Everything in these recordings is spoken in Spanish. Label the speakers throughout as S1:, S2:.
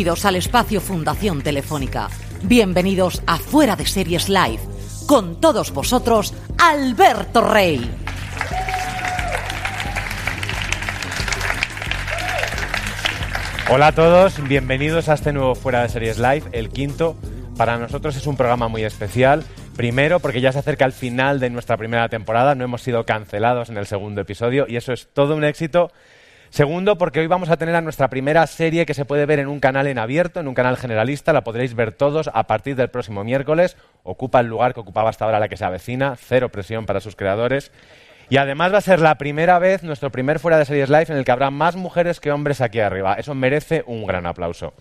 S1: Bienvenidos al espacio Fundación Telefónica. Bienvenidos a Fuera de Series Live. Con todos vosotros, Alberto Rey.
S2: Hola a todos, bienvenidos a este nuevo Fuera de Series Live, el quinto. Para nosotros es un programa muy especial. Primero, porque ya se acerca el final de nuestra primera temporada, no hemos sido cancelados en el segundo episodio y eso es todo un éxito. Segundo, porque hoy vamos a tener a nuestra primera serie que se puede ver en un canal en abierto, en un canal generalista, la podréis ver todos a partir del próximo miércoles. Ocupa el lugar que ocupaba hasta ahora la que se avecina, cero presión para sus creadores. Y además va a ser la primera vez, nuestro primer fuera de series live, en el que habrá más mujeres que hombres aquí arriba. Eso merece un gran aplauso.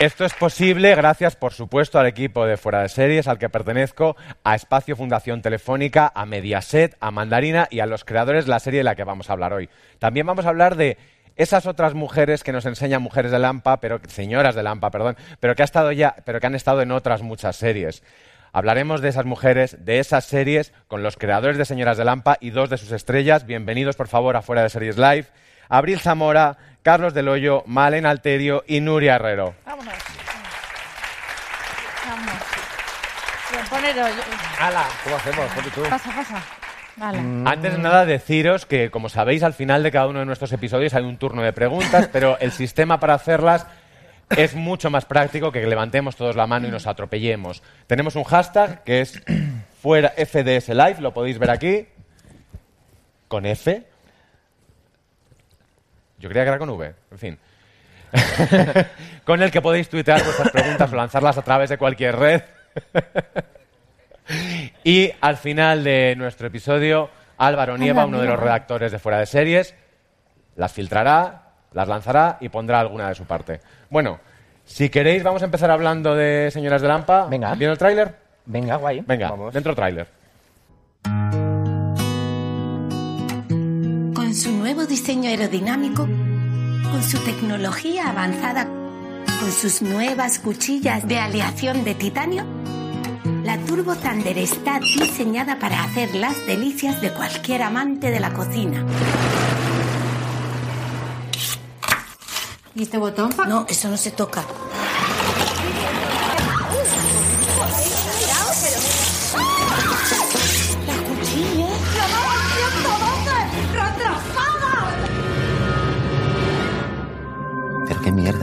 S2: Esto es posible gracias, por supuesto, al equipo de Fuera de Series, al que pertenezco, a Espacio Fundación Telefónica, a Mediaset, a Mandarina y a los creadores de la serie de la que vamos a hablar hoy. También vamos a hablar de esas otras mujeres que nos enseñan mujeres de Lampa, pero señoras de Lampa, perdón, pero que, ha estado ya, pero que han estado en otras muchas series. Hablaremos de esas mujeres, de esas series, con los creadores de Señoras de Lampa y dos de sus estrellas. Bienvenidos, por favor, a Fuera de Series Live. Abril Zamora, Carlos Del Hoyo, Malen Alterio y Nuria Herrero.
S3: Vámonos. Vamos.
S4: ¿Cómo hacemos? Ponte tú.
S3: Pasa, pasa. Vale.
S2: Antes de nada, deciros que, como sabéis, al final de cada uno de nuestros episodios hay un turno de preguntas, pero el sistema para hacerlas es mucho más práctico que levantemos todos la mano y nos atropellemos. Tenemos un hashtag que es fuera FDS Live, lo podéis ver aquí, con F. Yo creía que era con V, en fin. con el que podéis tuitear vuestras preguntas o lanzarlas a través de cualquier red. y al final de nuestro episodio, Álvaro Nieva, uno de los redactores de Fuera de Series, las filtrará, las lanzará y pondrá alguna de su parte. Bueno, si queréis, vamos a empezar hablando de Señoras de Lampa.
S4: Venga.
S2: ¿Viene el tráiler?
S4: Venga, guay.
S2: Venga,
S4: Vamos.
S2: dentro tráiler.
S5: Nuevo diseño aerodinámico, con su tecnología avanzada, con sus nuevas cuchillas de aleación de titanio, la Turbo Thunder está diseñada para hacer las delicias de cualquier amante de la cocina.
S3: ¿Y este botón?
S5: No, eso no se toca.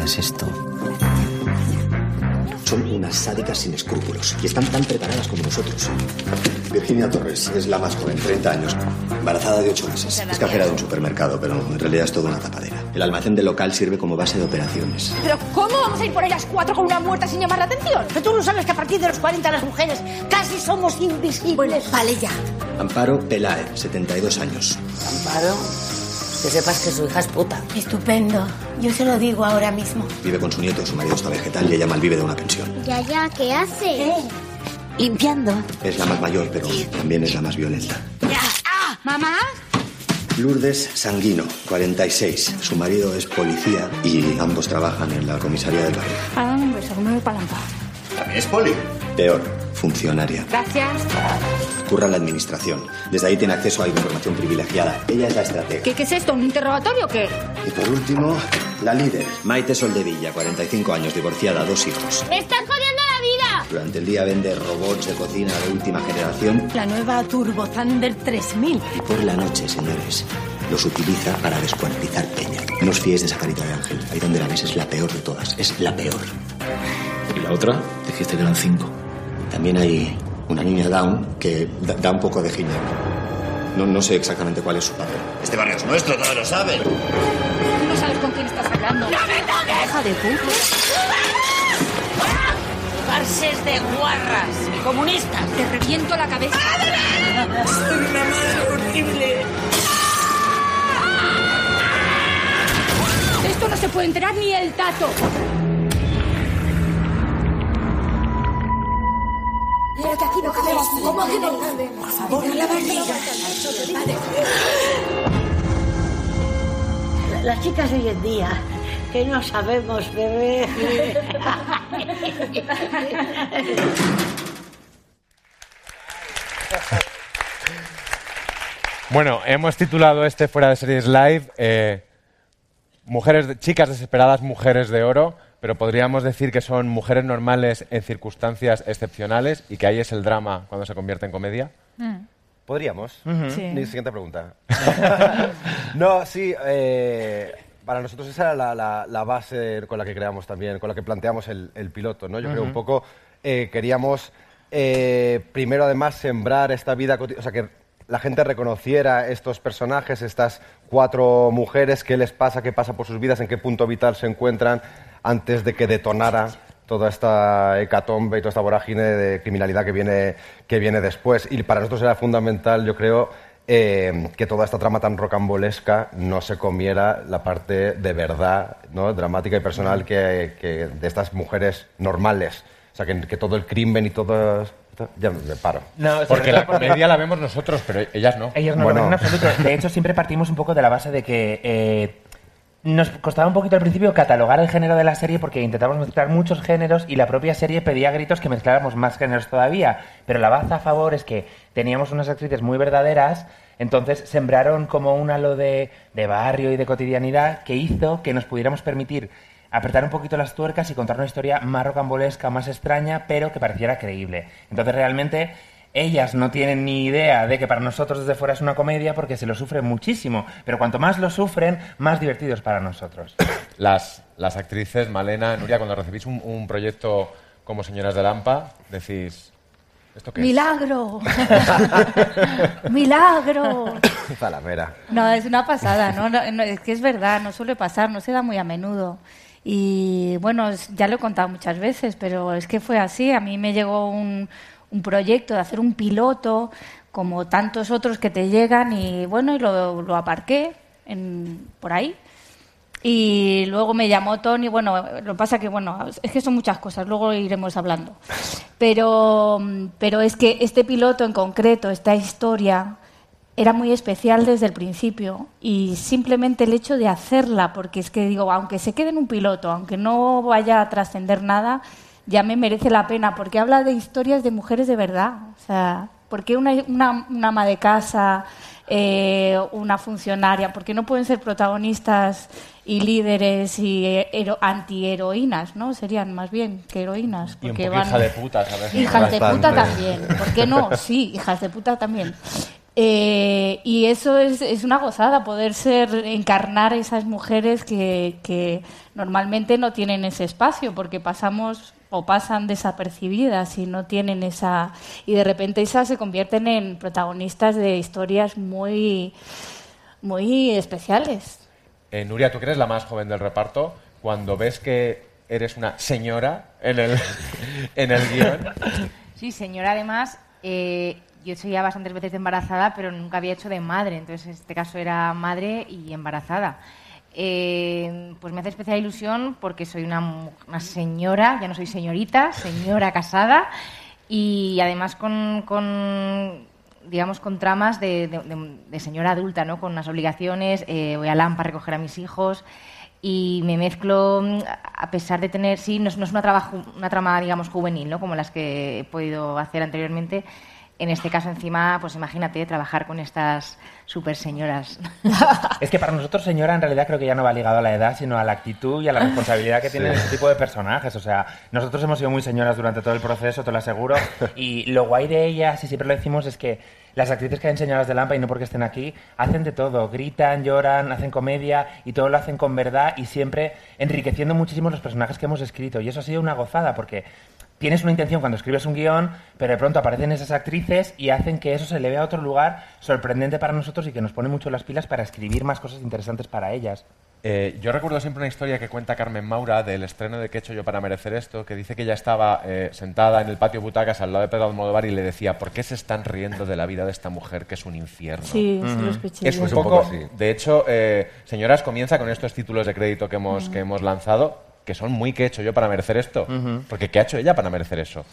S6: Es esto?
S7: Son unas sádicas sin escrúpulos y están tan preparadas como nosotros. Virginia Torres es la más joven, 30 años, embarazada de 8 meses. Es cajera de un supermercado, pero en realidad es toda una tapadera. El almacén del local sirve como base de operaciones.
S3: ¿Pero cómo vamos a ir por ellas cuatro con una muerta sin llamar la atención?
S5: Pero tú no sabes que a partir de los 40 las mujeres casi somos invisibles. vale ya.
S7: Amparo Pelae, 72 años.
S5: Amparo, que sepas que su hija es puta. Estupendo. Yo se lo digo ahora mismo.
S7: Vive con su nieto, su marido está vegetal y ella malvive de una pensión.
S8: Ya, ya, ¿qué hace?
S5: Limpiando.
S7: Es la más mayor, pero también es la más violenta.
S3: ¿Mamá?
S7: Lourdes Sanguino, 46. Su marido es policía y ambos trabajan en la comisaría del barrio.
S3: Ah, un beso, que me voy para Lampa.
S7: ¿También es poli? Peor, funcionaria.
S3: Gracias.
S7: Curra en la administración. Desde ahí tiene acceso a información privilegiada. Ella es la estratega.
S3: ¿Qué, qué es esto? ¿Un interrogatorio o qué?
S7: Y por último, la líder, Maite Soldevilla, 45 años, divorciada, dos hijos.
S8: ¡Me estás jodiendo la vida!
S7: Durante el día vende robots de cocina de última generación
S5: La nueva Turbo Thunder 3000.
S7: y por la noche, señores, los utiliza para descuartizar peña. No os fíes de esa carita de ángel. Ahí donde la ves es la peor de todas. Es la peor.
S6: ¿Y la otra? Dijiste que eran cinco.
S7: También hay una niña down que da, da un poco de giña. No, no sé exactamente cuál es su papel. Este barrio es nuestro, todos lo saben.
S3: Tú no sabes con quién estás hablando. ¡No me toques!
S1: Hija de puta.
S9: Farses de guarras y comunistas.
S3: Te reviento la cabeza.
S9: Soy una madre horrible.
S3: Esto no se puede enterar ni el tato.
S9: Mira que aquí no cabemos. ¿Cómo que no cabemos? Por favor, la barriga.
S10: Las chicas de hoy en día, que no sabemos beber.
S2: Bueno, hemos titulado este Fuera de Series Live eh, mujeres Chicas desesperadas, mujeres de oro, pero podríamos decir que son mujeres normales en circunstancias excepcionales y que ahí es el drama cuando se convierte en comedia.
S11: Podríamos.
S2: Sí.
S11: Mi siguiente pregunta. no, sí, eh, para nosotros esa era la, la- la base con la que creamos también, con la que planteamos el, el piloto, ¿no? Yo creo
S12: Ujú.
S11: un poco eh, queríamos eh, primero además sembrar esta vida, o sea, que la gente reconociera estos personajes, estas cuatro mujeres, qué les pasa, qué pasa por sus vidas, en qué punto vital se encuentran antes de que detonara toda esta hecatombe y toda esta vorágine de criminalidad que viene, que viene después. Y para nosotros era fundamental, yo creo, eh, que toda esta trama tan rocambolesca no se comiera la parte de verdad, ¿no? dramática y personal que, que de estas mujeres normales. O sea, que, que todo el crimen y todo... Ya me paro.
S4: No,
S2: Porque la comedia la vemos nosotros, pero ellas no.
S4: Ellos no
S11: Bueno.
S4: lo ven en absoluto. De hecho, siempre partimos un poco de la base de que eh, nos costaba un poquito al principio catalogar el género de la serie porque intentamos mezclar muchos géneros y la propia serie pedía gritos que mezcláramos más géneros todavía. Pero la baza a favor es que teníamos unas actrices muy verdaderas, entonces sembraron como un halo de, de barrio y de cotidianidad que hizo que nos pudiéramos permitir apretar un poquito las tuercas y contar una historia más rocambolesca, más extraña, pero que pareciera creíble. Entonces realmente ellas no tienen ni idea de que para nosotros desde fuera es una comedia porque se lo sufren muchísimo, pero cuanto más lo sufren, más divertido es para nosotros.
S2: Las, las actrices, Malena, Nuria, cuando recibís un, un proyecto como Señoras de Lampa, decís, ¿esto qué es?
S13: ¡Milagro! ¡Milagro!
S11: Zalamera.
S13: No, es una pasada, ¿no? No, no, Es que es verdad, no suele pasar, no se da muy a menudo. Y bueno, ya lo he contado muchas veces, pero es que fue así. A mí me llegó un, un proyecto de hacer un piloto, como tantos otros que te llegan, y bueno, y lo, lo aparqué en, por ahí. Y luego me llamó Tony, bueno, lo pasa que, bueno, es que son muchas cosas, luego iremos hablando. Pero, pero es que este piloto en concreto, esta historia, era muy especial desde el principio y simplemente el hecho de hacerla, porque es que digo, aunque se quede en un piloto, aunque no vaya a trascender nada, ya me merece la pena, porque habla de historias de mujeres de verdad. O sea, ¿por qué una, una, una ama de casa, eh, una funcionaria, por qué no pueden ser protagonistas y líderes y eh, hero- antiheroínas, ¿no? Serían más bien que heroínas.
S2: Y un
S13: porque van-
S2: hija de puta, ¿sabes?
S13: Hijas de puta también. ¿Por qué no? Sí, hijas de puta también. Eh, y eso es, es una gozada, poder ser, encarnar esas mujeres que, que normalmente no tienen ese espacio, porque pasamos o pasan desapercibidas y no tienen esa... Y de repente esas se convierten en protagonistas de historias muy, muy especiales.
S2: Eh, Nuria, tú que eres la más joven del reparto, cuando ves que eres una señora en el, en el guion,
S14: Sí, señora, además, eh, yo soy ya bastantes veces embarazada, pero nunca había hecho de madre. Entonces, en este caso era madre y embarazada. Eh, pues me hace especial ilusión porque soy una, señora, ya no soy señorita, señora casada y además con, digamos, con tramas de, de- de- de señora adulta, ¿no? Con unas obligaciones, eh, voy a Lampa a recoger a mis hijos y me mezclo, mm, a pesar de tener, sí, no es, no es una, trama, ju- una trama, digamos, juvenil, ¿no? Como las que he podido hacer anteriormente. En este caso, encima, pues imagínate trabajar con estas super señoras.
S4: Es que para nosotros, señora, en realidad creo que ya no va ligado a la edad, sino a la actitud y a la responsabilidad que tienen este tipo de personajes. O sea, nosotros hemos sido muy señoras durante todo el proceso, te lo aseguro. Y lo guay de ellas, y siempre lo decimos, es que las actrices que han enseñado las de Lampa y no porque estén aquí, hacen de todo, gritan, lloran, hacen comedia y todo lo hacen con verdad y siempre enriqueciendo muchísimo los personajes que hemos escrito. Y eso ha sido una gozada porque tienes una intención cuando escribes un guion, pero de pronto aparecen esas actrices y hacen que eso se le vea a otro lugar sorprendente para nosotros y que nos pone mucho las pilas para escribir más cosas interesantes para ellas.
S2: Eh, yo recuerdo siempre una historia que cuenta Carmen Maura del estreno de ¿Qué he hecho yo para merecer esto? Que dice que ella estaba eh, sentada en el patio butacas al lado de Pedro Almodóvar y le decía ¿Por qué se están riendo de la vida de esta mujer que es un infierno?
S13: Sí, sí lo escuché.
S2: Es un poco, de hecho, eh, señoras, comienza con estos títulos de crédito que hemos, que hemos lanzado, que son muy ¿Qué he hecho yo para merecer esto? Porque ¿qué ha hecho ella para merecer eso?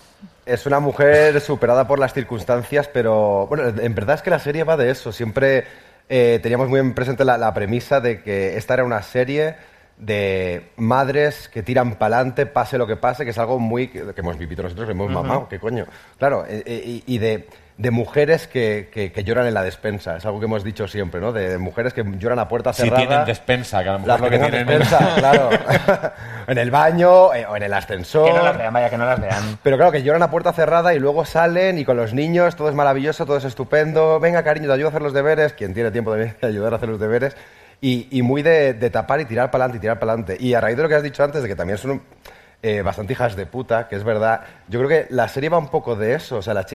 S11: Es una mujer superada por las circunstancias, pero bueno, en verdad es que la serie va de eso. Siempre eh, teníamos muy en presente la, la premisa de que esta era una serie de madres que tiran para adelante, pase lo que pase, que es algo muy que, que hemos vivido nosotros, que hemos mamado, qué coño. Claro, eh, eh, y, y de, de mujeres que, que- que lloran en la despensa, es algo que hemos dicho siempre, ¿no? De, de mujeres que lloran a puerta
S2: Si
S11: cerrada.
S2: tienen despensa, que a lo mejor
S11: Las
S2: lo que tienen
S11: despensa, claro. en el baño eh, o en el ascensor.
S4: Que no las vean, vaya, que no las vean.
S11: Pero claro, que lloran a puerta cerrada y luego salen y con los niños todo es maravilloso, todo es estupendo. Venga, cariño, te ayudo a hacer los deberes. Quien tiene tiempo de ayudar a hacer los deberes. Y, y muy de, de tapar y tirar para adelante y tirar para adelante. Y a raíz de lo que has dicho antes, de que también son eh, bastante hijas de puta, que es verdad, yo creo que la serie va un poco de eso. O sea, la chi-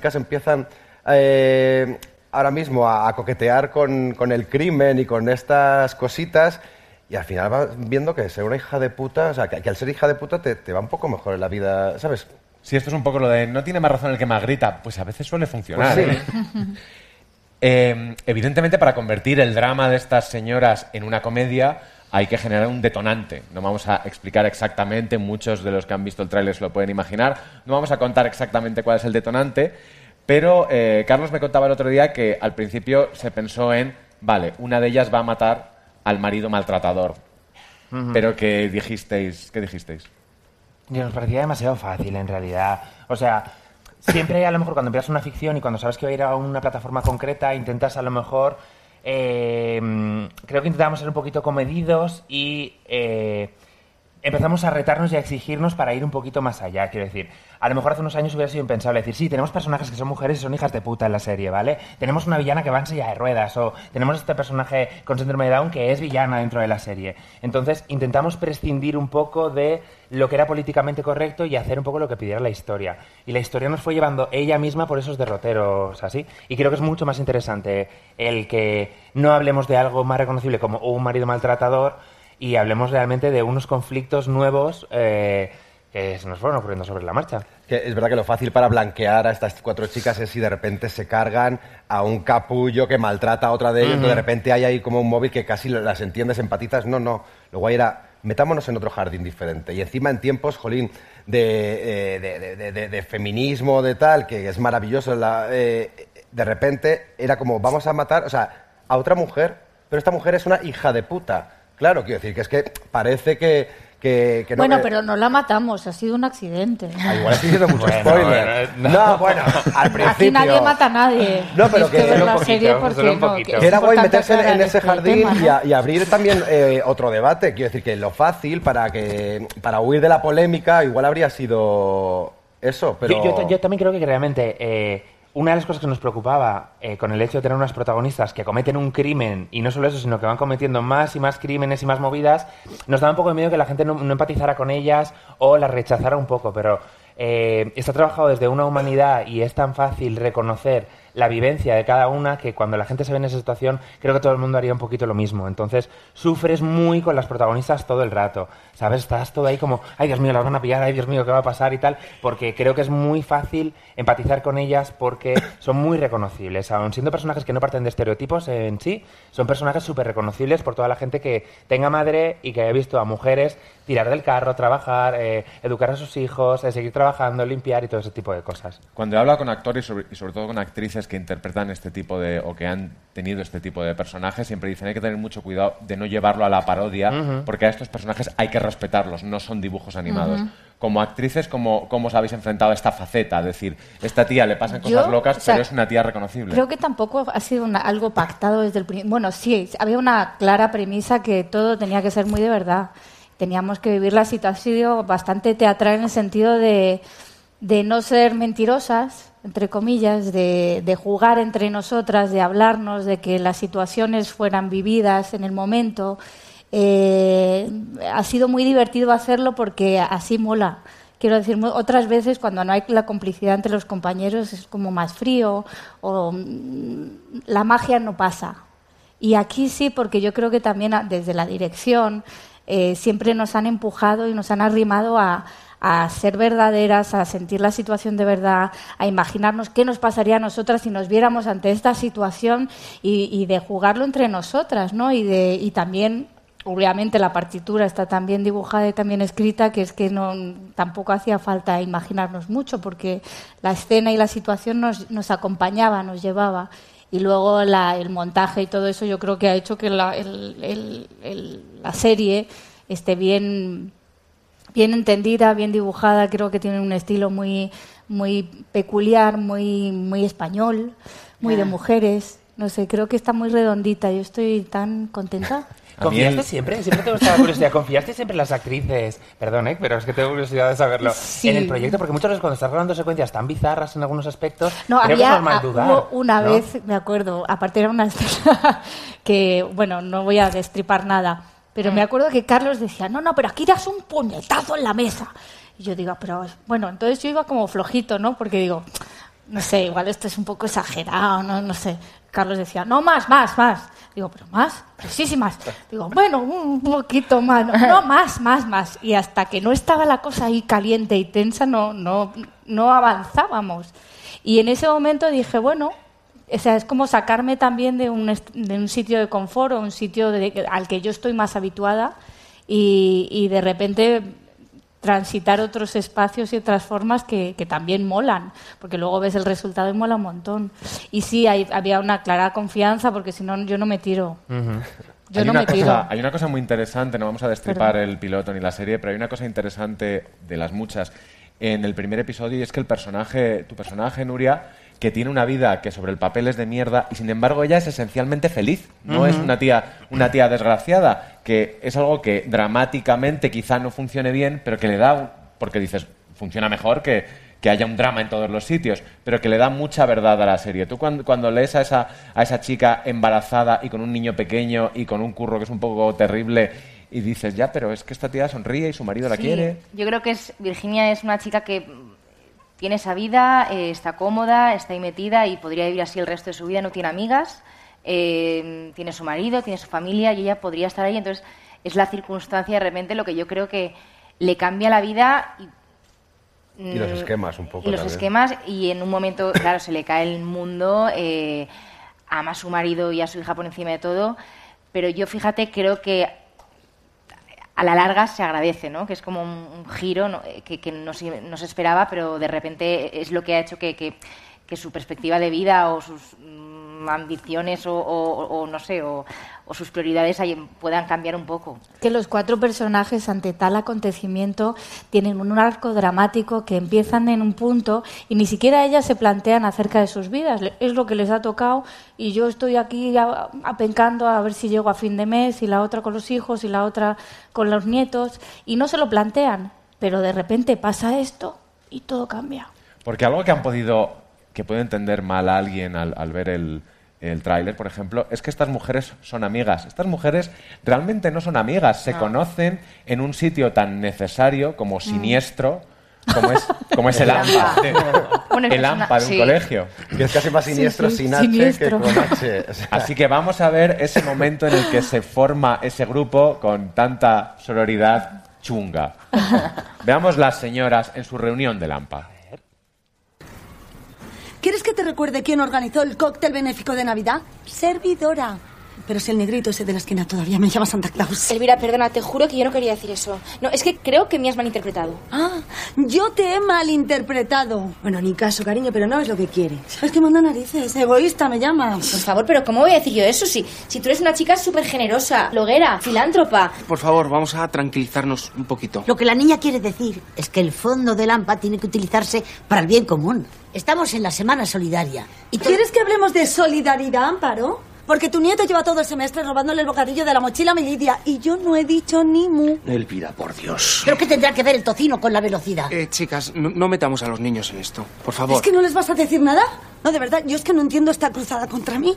S11: Chicas empiezan eh, ahora mismo a, a coquetear con, con el crimen y con estas cositas. Y al final vas viendo que ser una hija de puta, o sea, que, que al ser hija de puta te, te va un poco mejor en la vida, ¿sabes?
S2: Si esto es un poco lo de no tiene más razón el que más grita, pues a veces suele funcionar.
S11: Pues sí.
S2: ¿eh? Eh, evidentemente, para convertir el drama de estas señoras en una comedia, hay que generar un detonante. No vamos a explicar exactamente, muchos de los que han visto el tráiler se lo pueden imaginar, no vamos a contar exactamente cuál es el detonante, pero eh, Carlos me contaba el otro día que al principio se pensó en, vale, una de ellas va a matar al marido maltratador. Pero que dijisteis, ¿qué dijisteis?
S4: Y nos parecía demasiado fácil, en realidad. O sea, siempre a lo mejor cuando empiezas una ficción y cuando sabes que va a ir a una plataforma concreta, intentas a lo mejor... eh, mm, creo que intentamos ser un poquito comedidos y eh, empezamos a retarnos y a exigirnos para ir un poquito más allá. Quiero decir, a lo mejor hace unos años hubiera sido impensable decir, sí, tenemos personajes que son mujeres y son hijas de puta en la serie, ¿vale? Tenemos una villana que va en silla de ruedas o tenemos este personaje con síndrome de Down que es villana dentro de la serie. Entonces intentamos prescindir un poco de lo que era políticamente correcto y hacer un poco lo que pidiera la historia. Y la historia nos fue llevando ella misma por esos derroteros así. Y creo que es mucho más interesante el que no hablemos de algo más reconocible como un marido maltratador y hablemos realmente de unos conflictos nuevos eh, que se nos fueron ocurriendo sobre la marcha.
S11: Que es verdad que lo fácil para blanquear a estas cuatro chicas es si de repente se cargan a un capullo que maltrata a otra de ellas, de repente hay ahí como un móvil que casi las entiendes, empatizas. No, no. Lo guay era, metámonos en otro jardín diferente. Y encima en tiempos, jolín, de, eh, de, de- de- de- de feminismo, de tal, que es maravilloso, la, eh, de repente era como, vamos a matar, o sea, a otra mujer, pero esta mujer es una hija de puta. Claro, quiero decir que es que parece que, que, que no...
S13: bueno,
S11: que-
S13: pero no la matamos, ha sido un accidente.
S11: Ah, igual estoy diciendo mucho
S4: Bueno,
S11: spoiler.
S4: bueno,
S11: no. bueno, al principio.
S13: Aquí nadie mata a nadie.
S11: No, pero que-
S13: ver la serie
S4: poquito,
S13: porque no, que
S11: era guay meterse en, ese
S13: este
S11: jardín
S13: tema,
S11: y,
S13: ¿no?
S11: a- y abrir también eh, otro debate. Quiero decir que lo fácil para que para huir de la polémica igual habría sido eso, pero
S4: Yo, yo- yo también creo que realmente eh, una de las cosas que nos preocupaba eh, con el hecho de tener unas protagonistas que cometen un crimen, y no solo eso, sino que van cometiendo más y más crímenes y más movidas, nos daba un poco de miedo que la gente no, empatizara con ellas o las rechazara un poco, pero eh, está trabajado desde una humanidad y es tan fácil reconocer la vivencia de cada una, que cuando la gente se ve en esa situación, creo que todo el mundo haría un poquito lo mismo. Entonces, sufres muy con las protagonistas todo el rato. ¿Sabes? Estás todo ahí como, ay Dios mío, las van a pillar, ay Dios mío, ¿qué va a pasar y tal? Porque creo que es muy fácil empatizar con ellas porque son muy reconocibles. Aun siendo personajes que no parten de estereotipos en sí, son personajes súper reconocibles por toda la gente que tenga madre y que haya visto a mujeres tirar del carro, trabajar, eh, educar a sus hijos, eh, seguir trabajando, limpiar y todo ese tipo de cosas.
S2: Cuando he hablado con actores y sobre, y sobre todo con actrices que interpretan este tipo de, o que han tenido este tipo de personajes, siempre dicen hay que tener mucho cuidado de no llevarlo a la parodia, porque a estos personajes hay que respetarlos, no son dibujos animados. Como actrices, ¿cómo, ¿cómo os habéis enfrentado a esta faceta? Es decir, esta tía le pasan cosas
S13: Yo,
S2: locas,
S13: o sea,
S2: pero es una tía reconocible.
S13: Creo que tampoco ha sido una- algo pactado desde el principio. Bueno, sí, había una clara premisa que todo tenía que ser muy de verdad. Teníamos que vivir la situación bastante teatral en el sentido de, de no ser mentirosas, entre comillas, de, de jugar entre nosotras, de hablarnos, de que las situaciones fueran vividas en el momento. Eh, ha sido muy divertido hacerlo porque así mola. Quiero decir, otras veces cuando no hay la complicidad entre los compañeros es como más frío o mm, la magia no pasa. Y aquí sí, porque yo creo que también desde la dirección eh, siempre nos han empujado y nos han arrimado a, a ser verdaderas, a sentir la situación de verdad, a imaginarnos qué nos pasaría a nosotras si nos viéramos ante esta situación y, y de jugarlo entre nosotras, ¿no? Y, de, y también Obviamente la partitura está tan bien dibujada y también escrita que es que no, tampoco hacía falta imaginarnos mucho porque la escena y la situación nos, nos acompañaba, nos llevaba. Y luego la- el montaje y todo eso yo creo que ha hecho que la, el- el- el- la serie esté bien, bien entendida, bien dibujada. Creo que tiene un estilo muy, muy peculiar, muy, muy español, muy de
S4: Ah.
S13: mujeres. No sé, creo que está muy redondita. Yo estoy tan contenta.
S4: ¿Confiaste siempre? Siempre tengo esta curiosidad. ¿Confiaste siempre en las actrices? Perdón, ¿eh? pero es que tengo curiosidad de saberlo.
S13: Sí.
S4: En el proyecto, porque muchas veces cuando estás grabando secuencias tan bizarras en algunos aspectos,
S13: No,
S4: creo que
S13: había
S4: es normal
S13: ah,
S4: dudar.
S13: hubo una
S4: ¿no?
S13: vez, me acuerdo, aparte era una escena que, bueno, no voy a destripar nada, pero
S4: Mm.
S13: me acuerdo que Carlos decía, no, no, pero aquí das un puñetazo en la mesa. Y yo digo, pero bueno, entonces yo iba como flojito, ¿no? Porque digo, no sé, igual esto es un poco exagerado, no, no sé. Carlos decía, no, más, más, más. Digo, pero más, pero sí, sí, más. Digo, bueno, un poquito más, no, más, más, más. Y hasta que no estaba la cosa ahí caliente y tensa, no, no, no avanzábamos. Y en ese momento dije, bueno, o sea, es como sacarme también de un, de un sitio de confort o un sitio de- al que yo estoy más habituada y, y de repente transitar otros espacios y otras formas que, que también molan, porque luego ves el resultado y mola un montón. Y sí, hay- había una clara confianza, porque si no, yo no me tiro. Yo
S2: hay,
S13: no
S2: una
S13: me
S2: cosa,
S13: tiro.
S2: hay una cosa muy interesante, no vamos a destripar
S13: Perdón.
S2: el piloto ni la serie, pero hay una cosa interesante de las muchas en el primer episodio y es que el personaje, tu personaje, Nuria, que tiene una vida que sobre el papel es de mierda y sin embargo ella es esencialmente feliz. No es una tía, una tía desgraciada, que es algo que dramáticamente quizá no funcione bien, pero que le da, porque dices, funciona mejor que, que haya un drama en todos los sitios, pero que le da mucha verdad a la serie. Tú cuando, cuando lees a esa, a esa chica embarazada y con un niño pequeño y con un curro que es un poco terrible y dices, ya, pero es que esta tía sonríe y su marido la quiere.
S14: Yo creo que es Virginia es una chica que tiene esa vida, eh, está cómoda, está ahí metida y podría vivir así el resto de su vida. No tiene amigas, eh, tiene su marido, tiene su familia y ella podría estar ahí. Entonces es la circunstancia de repente lo que yo creo que le cambia la vida y
S11: Y los
S14: Mm,
S11: esquemas un poco
S14: y los
S11: también.
S14: esquemas y en un momento, claro, se le cae el mundo, eh, ama a su marido y a su hija por encima de todo, pero yo fíjate, creo que a la larga se agradece, ¿no? Que es como un, giro ¿no? Eh, que, que no, se, no se esperaba, pero de repente es lo que ha hecho que, que- su perspectiva de vida o sus ambiciones o, o- o no sé, o, o sus prioridades puedan cambiar un poco.
S13: que los cuatro personajes ante tal acontecimiento tienen un arco dramático que empiezan en un punto y ni siquiera ellas se plantean acerca de sus vidas. Es lo que les ha tocado y yo estoy aquí apencando a ver si llego a fin de mes y la otra con los hijos y la otra con los nietos y no se lo plantean. Pero de repente pasa esto y todo cambia.
S2: Porque algo que han podido, que puede entender mal a alguien al, al ver el, el tráiler, por ejemplo, es que estas mujeres son amigas. Estas mujeres realmente no son amigas, se
S13: No.
S2: conocen en un sitio tan necesario como siniestro, Como es, como es el AMPA.
S14: Bueno, es
S2: el AMPA de un
S14: sí.
S2: colegio.
S11: Que es casi más siniestro
S13: sí,
S11: sin H
S13: siniestro.
S11: que con H. O sea,
S2: Así que vamos a ver ese momento en el que se forma ese grupo con tanta sororidad chunga. Veamos las señoras en su reunión del AMPA.
S9: ¿Quieres que te recuerde quién organizó el cóctel benéfico de Navidad? Servidora. Pero si el negrito ese de la esquina todavía me llama Santa Claus.
S8: Elvira, perdona, te juro que yo no quería decir eso. No, es que creo que me has malinterpretado.
S9: Ah, yo te he malinterpretado. Bueno, ni caso, cariño, pero no es lo que quiere. Es que manda narices, egoísta me llama.
S8: Por favor, pero ¿cómo voy a decir yo eso? Si, si tú eres una chica súper generosa, bloguera, filántropa.
S15: Por favor, vamos a tranquilizarnos un poquito.
S10: Lo que la niña quiere decir es que el fondo del AMPA tiene que utilizarse para el bien común. Estamos en la semana solidaria.
S9: ¿Y quieres que hablemos de solidaridad, Amparo? Porque tu nieto lleva todo el semestre robándole el bocadillo de la mochila a mi Lidia y yo no he dicho ni mu.
S15: Elvira, por Dios.
S10: ¿Pero qué tendrá que ver el tocino con la velocidad?
S15: Eh, chicas, no, no metamos a los niños en esto. Por favor.
S9: ¿Es que no les vas a decir nada? No, de verdad, yo es que no entiendo esta cruzada contra mí.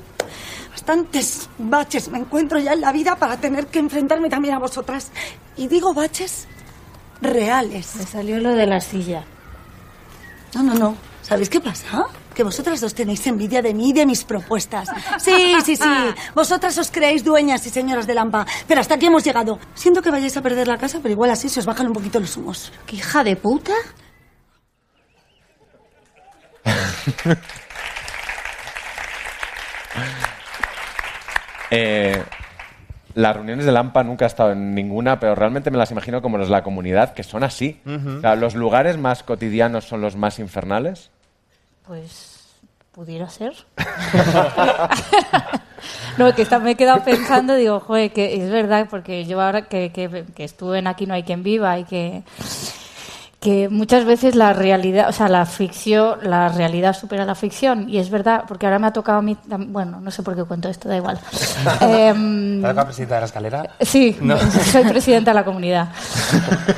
S9: Bastantes baches me encuentro ya en la vida para tener que enfrentarme también a vosotras. Y digo baches reales.
S13: Me salió lo de la silla.
S9: No, no, no. ¿Sabéis qué pasa? Que vosotras dos tenéis envidia de mí y de mis propuestas. Sí, sí, sí. Vosotras os creéis dueñas y señoras de Lampa. Pero hasta aquí hemos llegado. Siento que vayáis a perder la casa, pero igual así se os bajan un poquito los humos.
S10: ¿Qué hija de puta?
S2: Eh, las reuniones del AMPA nunca he estado en ninguna, pero realmente me las imagino como los de la comunidad, que son así. O sea, los lugares más cotidianos son los más infernales.
S13: Pues pudiera ser. no, que está- me he quedado pensando, digo, joder, que es verdad, porque yo ahora que, que, que estuve en Aquí no hay quien viva y que que muchas veces la realidad, o sea, la ficción, la realidad supera la ficción y es verdad, porque ahora me ha tocado a mí, bueno, no sé por qué cuento esto, da igual. Em,
S4: ¿Te la presidenta de la escalera?
S13: sí,
S4: No.
S13: soy presidenta de la comunidad.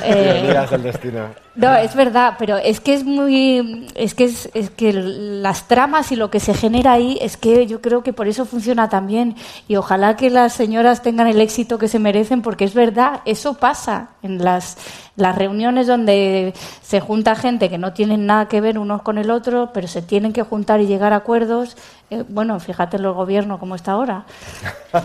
S13: Eh,
S11: el destino.
S13: no, es verdad, pero es que es muy. Es que, es, es que las tramas y lo que se genera ahí, es que yo creo que por eso funciona tan bien. Y ojalá que las señoras tengan el éxito que se merecen, porque es verdad, eso pasa en las, las reuniones donde se junta gente que no tienen nada que ver unos con el otro, pero se tienen que juntar y llegar a acuerdos. Eh, bueno, fíjate en el gobierno como está ahora,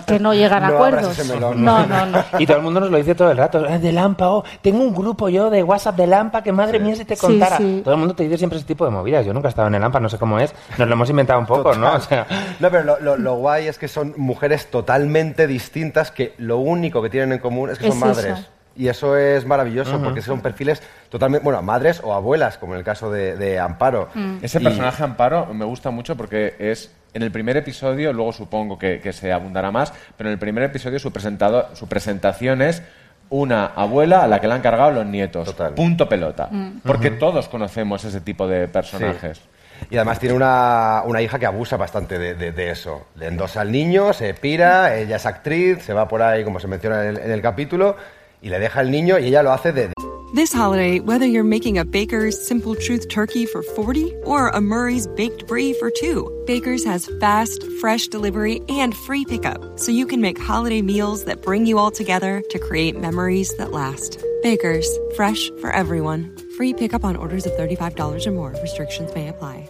S13: que no llegan a
S4: No
S13: acuerdos.
S4: melón.
S13: no, no, no.
S4: Y todo el mundo nos lo dice todo el rato. "Eh, de Lampa, oh, tengo un grupo yo de WhatsApp de Lampa que madre mía si te
S13: Sí,
S4: contara.
S13: sí.
S4: Todo el mundo te dice siempre ese tipo de movidas. Yo nunca he estado en el Lampa, no sé cómo es. Nos lo hemos inventado un poco, ¿no? O sea,
S11: No, pero lo, lo- lo guay es que son mujeres totalmente distintas que lo único que tienen en común es que
S13: Es
S11: son madres.
S13: eso.
S11: Y eso es maravilloso porque son perfiles totalmente, bueno, madres o abuelas, como en el caso de, de Amparo.
S2: Ese
S11: Y-
S2: personaje Amparo me gusta mucho porque es en el primer episodio, luego supongo que, que se abundará más, pero en el primer episodio su, presentado, su presentación es una abuela a la que le han cargado los nietos. Punto pelota.
S11: Mm.
S2: Porque todos conocemos ese tipo de personajes.
S11: Y además tiene una, una hija que abusa bastante de, de- de eso. Le endosa al niño, se pira, ella es actriz, se va por ahí, como se menciona en el, en el capítulo, y le deja niño y ella lo hace de...
S16: This holiday, whether you're making a Baker's Simple Truth turkey for 40 or a Murray's baked brie for 2, Baker's has fast, fresh delivery and free pickup, so you can make holiday meals that bring you all together to create memories that last. Baker's, fresh for everyone. Free pickup on orders of $35 or more. Restrictions may apply.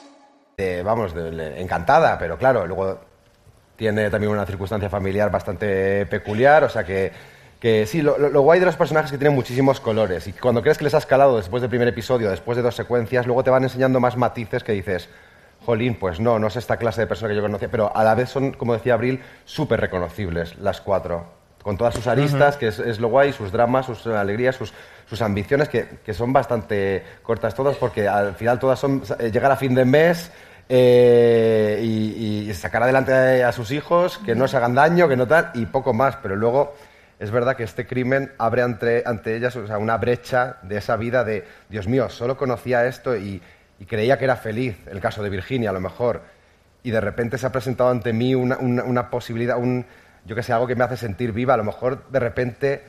S11: De, vamos, de- encantada, pero claro, luego tiene también una circunstancia familiar bastante peculiar, o sea que, que sí, lo, lo- guay de los personajes es que tienen muchísimos colores y cuando crees que les has calado después del primer episodio, después de dos secuencias, luego te van enseñando más matices que dices, jolín, pues no, no es esta clase de persona que yo conocía, pero a la vez son, como decía Abril, súper reconocibles las cuatro, con todas sus aristas,
S4: Ujú.
S11: que es, es lo guay, sus dramas, sus alegrías, sus, sus ambiciones, que, que son bastante cortas todas, porque al final todas son eh, llegar a fin de mes, eh, y, sacar adelante a sus hijos, que no se hagan daño, que no tal, y poco más. Pero luego es verdad que este crimen abre ante, ante ellas una brecha de esa vida de, Dios mío, solo conocía esto y, y creía que era feliz, el caso de Virginia a lo mejor, y de repente se ha presentado ante mí una, una- una posibilidad, un, yo que sé, algo que me hace sentir viva. A lo mejor de repente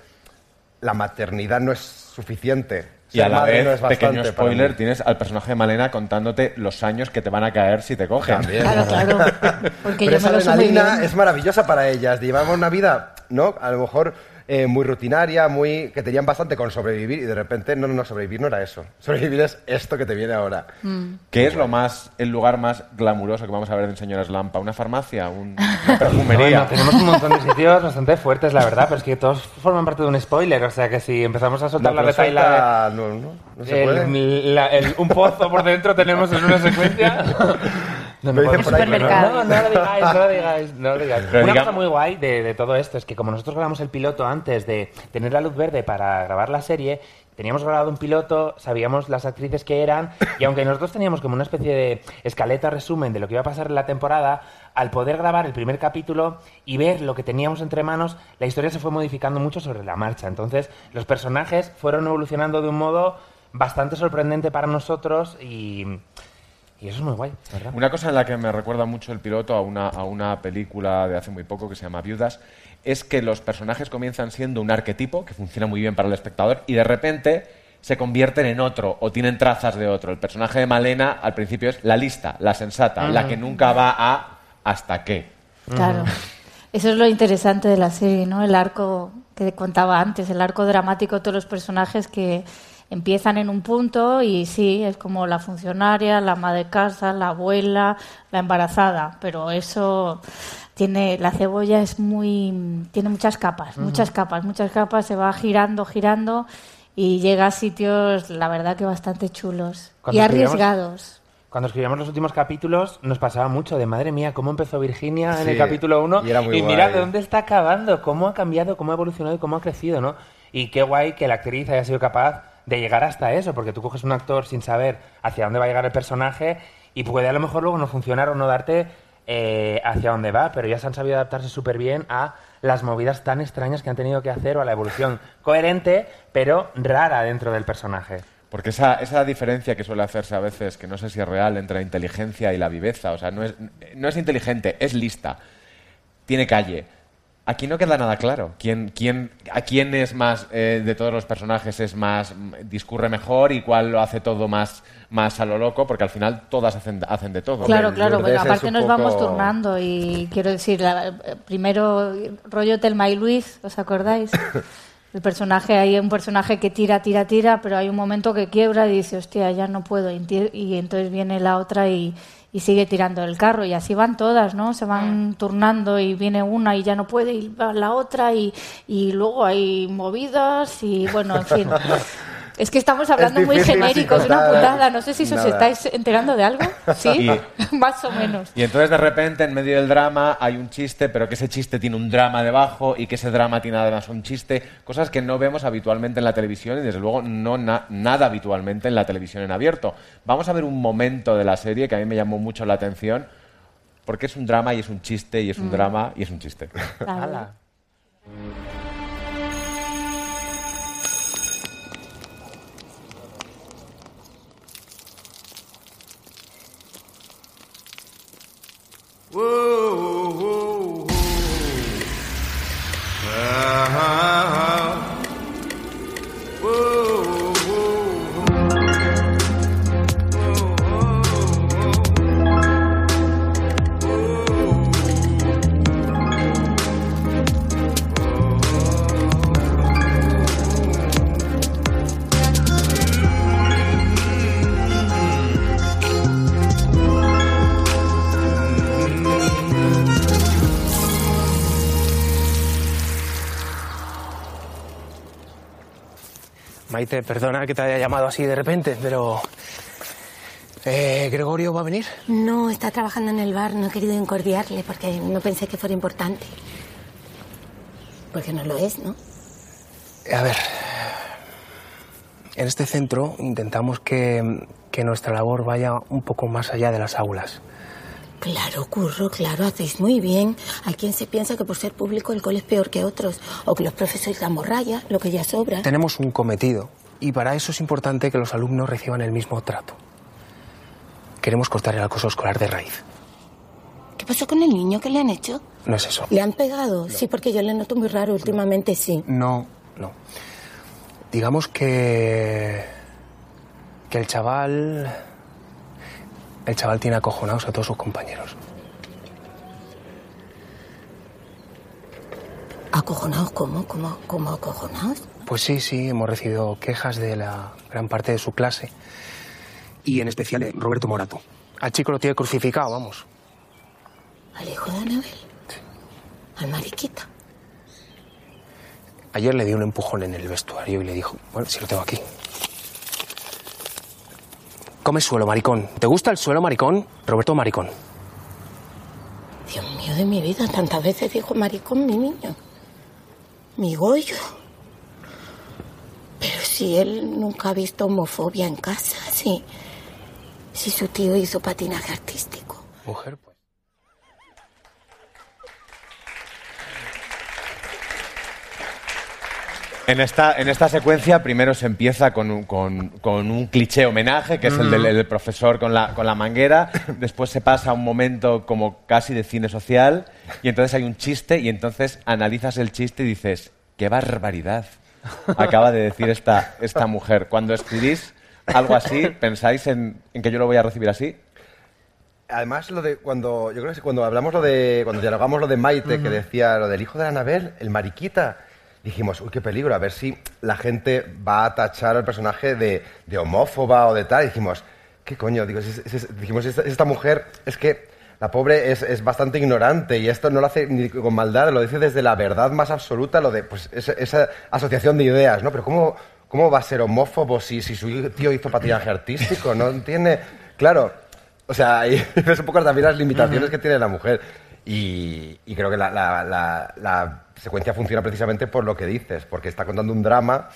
S11: la maternidad no es suficiente.
S2: Y a la
S11: madre
S2: vez,
S11: no es bastante
S2: pequeño spoiler, tienes al personaje de Malena contándote los años que te van a caer si te cogen.
S11: También.
S13: Claro, claro. Porque
S11: Pero
S13: yo
S11: esa
S13: me lo
S11: adrenalina es maravillosa para ellas. Llevamos una vida, ¿no? A lo mejor eh, muy rutinaria, muy que tenían bastante con sobrevivir y de repente, no, no, no, sobrevivir no era eso. Sobrevivir es esto que te viene ahora.
S13: Mm.
S2: ¿Qué es lo más, el lugar más glamuroso que vamos a ver en Señoras Lampa? ¿Una farmacia? Un- ¿Una perfumería?
S4: Tenemos un montón de sitios bastante fuertes, la verdad, pero es que todos forman parte de un spoiler, o sea que si empezamos a soltar
S11: No,
S4: la
S11: pero
S4: retaila
S11: suelta- no, no, no se
S4: el-
S11: puede.
S4: la- el- un pozo por dentro tenemos en una secuencia. No,
S11: Lo dicen
S4: podemos-
S11: por ahí,
S4: no, no, no lo digáis, no lo digáis, no lo digáis.
S2: Pero
S4: Una cosa muy guay de, de todo esto es que como nosotros grabamos el piloto antes de tener la luz verde para grabar la serie, teníamos grabado un piloto, sabíamos las actrices que eran, y aunque nosotros teníamos como una especie de escaleta resumen de lo que iba a pasar en la temporada, al poder grabar el primer capítulo y ver lo que teníamos entre manos, la historia se fue modificando mucho sobre la marcha. Entonces, los personajes fueron evolucionando de un modo bastante sorprendente para nosotros y, y eso es muy guay, ¿verdad?
S2: Una cosa en la que me recuerda mucho el piloto a una, a una película de hace muy poco que se llama Viudas es que los personajes comienzan siendo un arquetipo que funciona muy bien para el espectador y de repente se convierten en otro o tienen trazas de otro. El personaje de Malena al principio es la lista, la sensata, la que nunca va a hasta qué.
S13: Claro. Eso es lo interesante de la serie, ¿no? El arco que contaba antes, el arco dramático de todos los personajes que empiezan en un punto y sí, es como la funcionaria, la ama de casa, la abuela, la embarazada, pero eso tiene la cebolla es muy tiene muchas capas, muchas capas, muchas capas, se va girando, girando y llega a sitios la verdad que bastante chulos
S4: Cuando
S13: y arriesgados.
S4: Cuando escribíamos los últimos capítulos nos pasaba mucho de madre mía, cómo empezó Virginia en
S11: Sí,
S4: el capítulo 1
S11: y era muy
S4: mira
S11: guay.
S4: de dónde está acabando, cómo ha cambiado, cómo ha evolucionado y cómo ha crecido, ¿no? Y qué guay que la actriz haya sido capaz de llegar hasta eso, porque tú coges un actor sin saber hacia dónde va a llegar el personaje y puede a lo mejor luego no funcionar o no darte eh, hacia dónde va, pero ya se han sabido adaptarse súper bien a las movidas tan extrañas que han tenido que hacer o a la evolución coherente, pero rara dentro del personaje.
S2: Porque esa, esa diferencia que suele hacerse a veces, que no sé si es real, entre la inteligencia y la viveza, o sea, no es, no es inteligente, es lista, tiene calle. Aquí no queda nada claro. ¿Quién, quién, ¿A quién es más, eh, de todos los personajes, es más, discurre mejor y cuál lo hace todo más, más a lo loco? Porque al final todas hacen, hacen de todo.
S13: Claro, claro, bueno, aparte nos
S2: poco-
S13: vamos turnando y quiero decir, la- primero rollo Telma y Luis, ¿os acordáis? El personaje, hay un personaje que tira, tira, tira, pero hay un momento que quiebra y dice, hostia, ya no puedo. Y entonces viene la otra y, y sigue tirando el carro. Y así van todas, ¿no? Se van turnando y viene una y ya no puede y va la otra y, y luego hay movidas y bueno, en fin. Es que estamos hablando muy
S2: difícil
S13: genérico, es una putada. No sé si os
S2: nada.
S13: estáis enterando de algo. ¿Sí? Más o menos.
S2: Y entonces de repente en medio del drama hay un chiste, pero que ese chiste tiene un drama debajo y que ese drama tiene además un chiste, cosas que no vemos habitualmente en la televisión y desde luego no na- nada habitualmente en la televisión en abierto. Vamos a ver un momento de la serie que a mí me llamó mucho la atención porque es un drama y es un chiste y es un
S13: Mm.
S2: drama y es un chiste.
S13: Ala.
S15: Perdona que te haya llamado así de repente, pero... Eh, ¿Gregorio va a venir?
S5: No, está trabajando en el bar. No he querido incordiarle porque no pensé que fuera importante. Porque no lo es, ¿no?
S15: A ver, en este centro intentamos que, que nuestra labor vaya un poco más allá de las aulas.
S5: Claro, curro, claro, hacéis muy bien. Hay quien se piensa que por ser público el cole es peor que otros, o que los profesores dan morralla, lo que ya sobra.
S15: Tenemos un cometido y para eso es importante que los alumnos reciban el mismo trato. Queremos cortar el acoso escolar de raíz.
S5: ¿Qué pasó con el niño? ¿Qué le han hecho?
S15: No es eso.
S5: ¿Le han pegado? Sí, porque yo le noto muy raro últimamente, sí.
S15: No, no. Digamos que. que el chaval. El chaval tiene acojonados a todos sus compañeros.
S5: ¿Acojonados cómo? ¿Cómo, cómo acojonados?
S15: Pues sí, sí, hemos recibido quejas de la gran parte de su clase. Y en especial de Roberto Morato. Al chico lo tiene crucificado, vamos.
S5: ¿Al hijo de Anabel? ¿Al mariquita?
S15: Ayer le di un empujón en el vestuario y le dijo, bueno, si lo tengo aquí. Come suelo, maricón. ¿Te gusta el suelo, maricón? Roberto Maricón.
S5: Dios mío de mi vida, tantas veces dijo maricón mi niño. Mi Goyo. Pero si él nunca ha visto homofobia en casa, sí. Si su tío hizo patinaje artístico.
S15: Mujer, pues.
S2: En esta, en esta secuencia primero se empieza con un, con- con un cliché homenaje, que es el del, el del profesor con la, con la manguera. Después se pasa a un momento como casi de cine social y entonces hay un chiste y entonces analizas el chiste y dices, qué barbaridad acaba de decir esta, esta mujer. Cuando escribís algo así, ¿pensáis en, en que yo lo voy a recibir así?
S11: Además, lo de cuando yo creo que cuando hablamos lo de cuando dialogamos lo de Maite que decía lo del hijo de Anabel, el mariquita, dijimos, uy, qué peligro, a ver si la gente va a tachar al personaje de, de homófoba o de tal. Y dijimos, ¿qué coño? Digo, dijimos, esta, esta mujer es que la pobre es, es bastante ignorante y esto no lo hace ni con maldad, lo dice desde la verdad más absoluta, lo de pues esa, esa asociación de ideas, ¿no? Pero ¿cómo, cómo va a ser homófobo si, si su tío hizo patinaje artístico? No tiene... Claro, o sea, ahí ves un poco también las limitaciones que tiene la mujer. Y, y creo que la, la- la- la secuencia funciona precisamente por lo que dices, porque está contando un drama,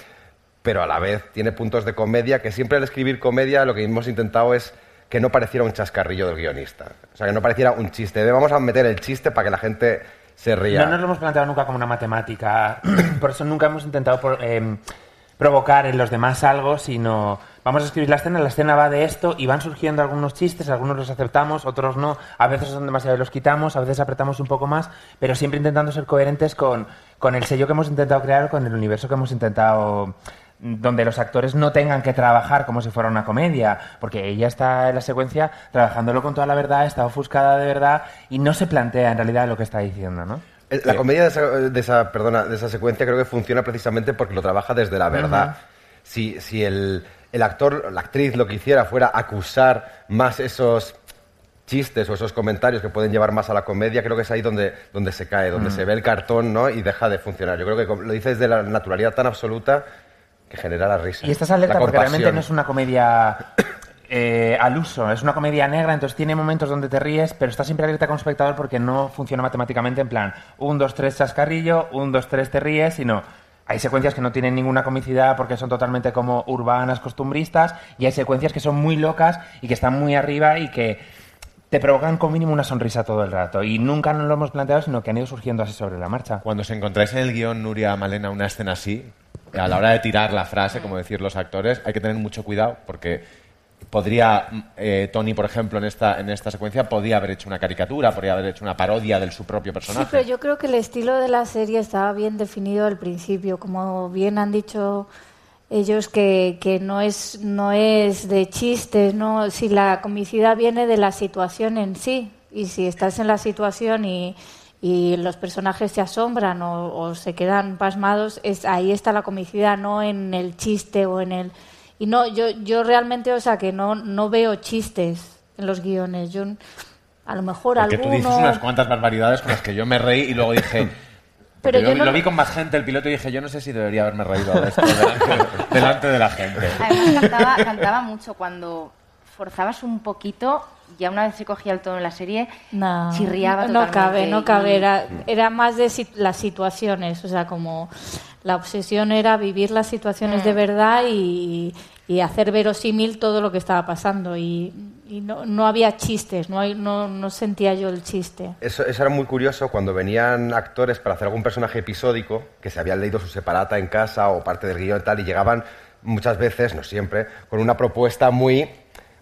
S11: pero a la vez tiene puntos de comedia, que siempre al escribir comedia lo que hemos intentado es que no pareciera un chascarrillo del guionista. O sea, que no pareciera un chiste. De, vamos a meter el chiste para que la gente se ría.
S4: No nos lo hemos planteado nunca como una matemática. Por eso nunca hemos intentado em, provocar en los demás algo, sino vamos a escribir la escena, la escena va de esto y van surgiendo algunos chistes, algunos los aceptamos, otros no, a veces son demasiado los quitamos, a veces apretamos un poco más, pero siempre intentando ser coherentes con, con el sello que hemos intentado crear, con el universo que hemos intentado donde los actores no tengan que trabajar como si fuera una comedia, porque ella está en la secuencia trabajándolo con toda la verdad, está ofuscada de verdad y no se plantea en realidad lo que está diciendo, ¿no?
S11: Eh, La comedia de esa, de esa- perdona, de esa secuencia creo que funciona precisamente porque lo trabaja desde la verdad. Si, si el, el actor la actriz lo que hiciera fuera acusar más esos chistes o esos comentarios que pueden llevar más a la comedia, creo que es ahí donde, donde se cae, donde
S4: Mm.
S11: se ve el cartón ¿no? y deja de funcionar. Yo creo que como lo dices de la naturalidad tan absoluta que genera la risa.
S4: Y estás alerta porque realmente no es una comedia eh, al uso, es una comedia negra, entonces tiene momentos donde te ríes, pero estás siempre alerta como espectador porque no funciona matemáticamente en plan un, dos, tres, chascarrillo, un, dos, tres, te ríes, sino hay secuencias que no tienen ninguna comicidad porque son totalmente como urbanas, costumbristas, y hay secuencias que son muy locas y que están muy arriba y que te provocan con mínimo una sonrisa todo el rato. Y nunca nos lo hemos planteado, sino que han ido surgiendo así sobre la marcha.
S2: Cuando os encontráis en el guion, Nuria Malena, una escena así, a la hora de tirar la frase, como decir los actores, hay que tener mucho cuidado porque podría, eh, Tony, por ejemplo, en esta, en esta secuencia, podría haber hecho una caricatura, podría haber hecho una parodia de su propio
S13: Sí,
S2: personaje.
S13: pero yo creo que el estilo de la serie estaba bien definido al principio, como bien han dicho ellos que, que no es no es de chistes, no si la comicidad viene de la situación en sí y si estás en la situación y, y los personajes se asombran o, o se quedan pasmados, es ahí está la comicidad, no en el chiste o en el y no yo yo realmente, o sea, que no no veo chistes en los guiones. Yo a lo mejor
S2: Porque tú
S13: alguno
S2: dices unas cuantas barbaridades con las que yo me reí y luego dije...
S13: Pero
S2: porque
S13: yo no-
S2: lo vi con más gente el piloto y dije, yo no sé si debería haberme reído de esto delante, delante de la gente.
S14: Además, cantaba, cantaba mucho cuando forzabas un poquito, ya una vez se cogía el tono en la serie,
S13: No,
S14: chirriaba
S13: no
S14: totalmente.
S13: cabe, no cabe.
S14: y-
S13: Era, era más de si- las situaciones, o sea, como la obsesión era vivir las situaciones de verdad y, y hacer verosímil todo lo que estaba pasando. Y, y no, no había chistes, no, hay, no, no sentía yo el chiste.
S11: Eso, eso era muy curioso cuando venían actores para hacer algún personaje episódico que se habían leído su separata en casa o parte del guion y tal y llegaban muchas veces, no siempre, con una propuesta muy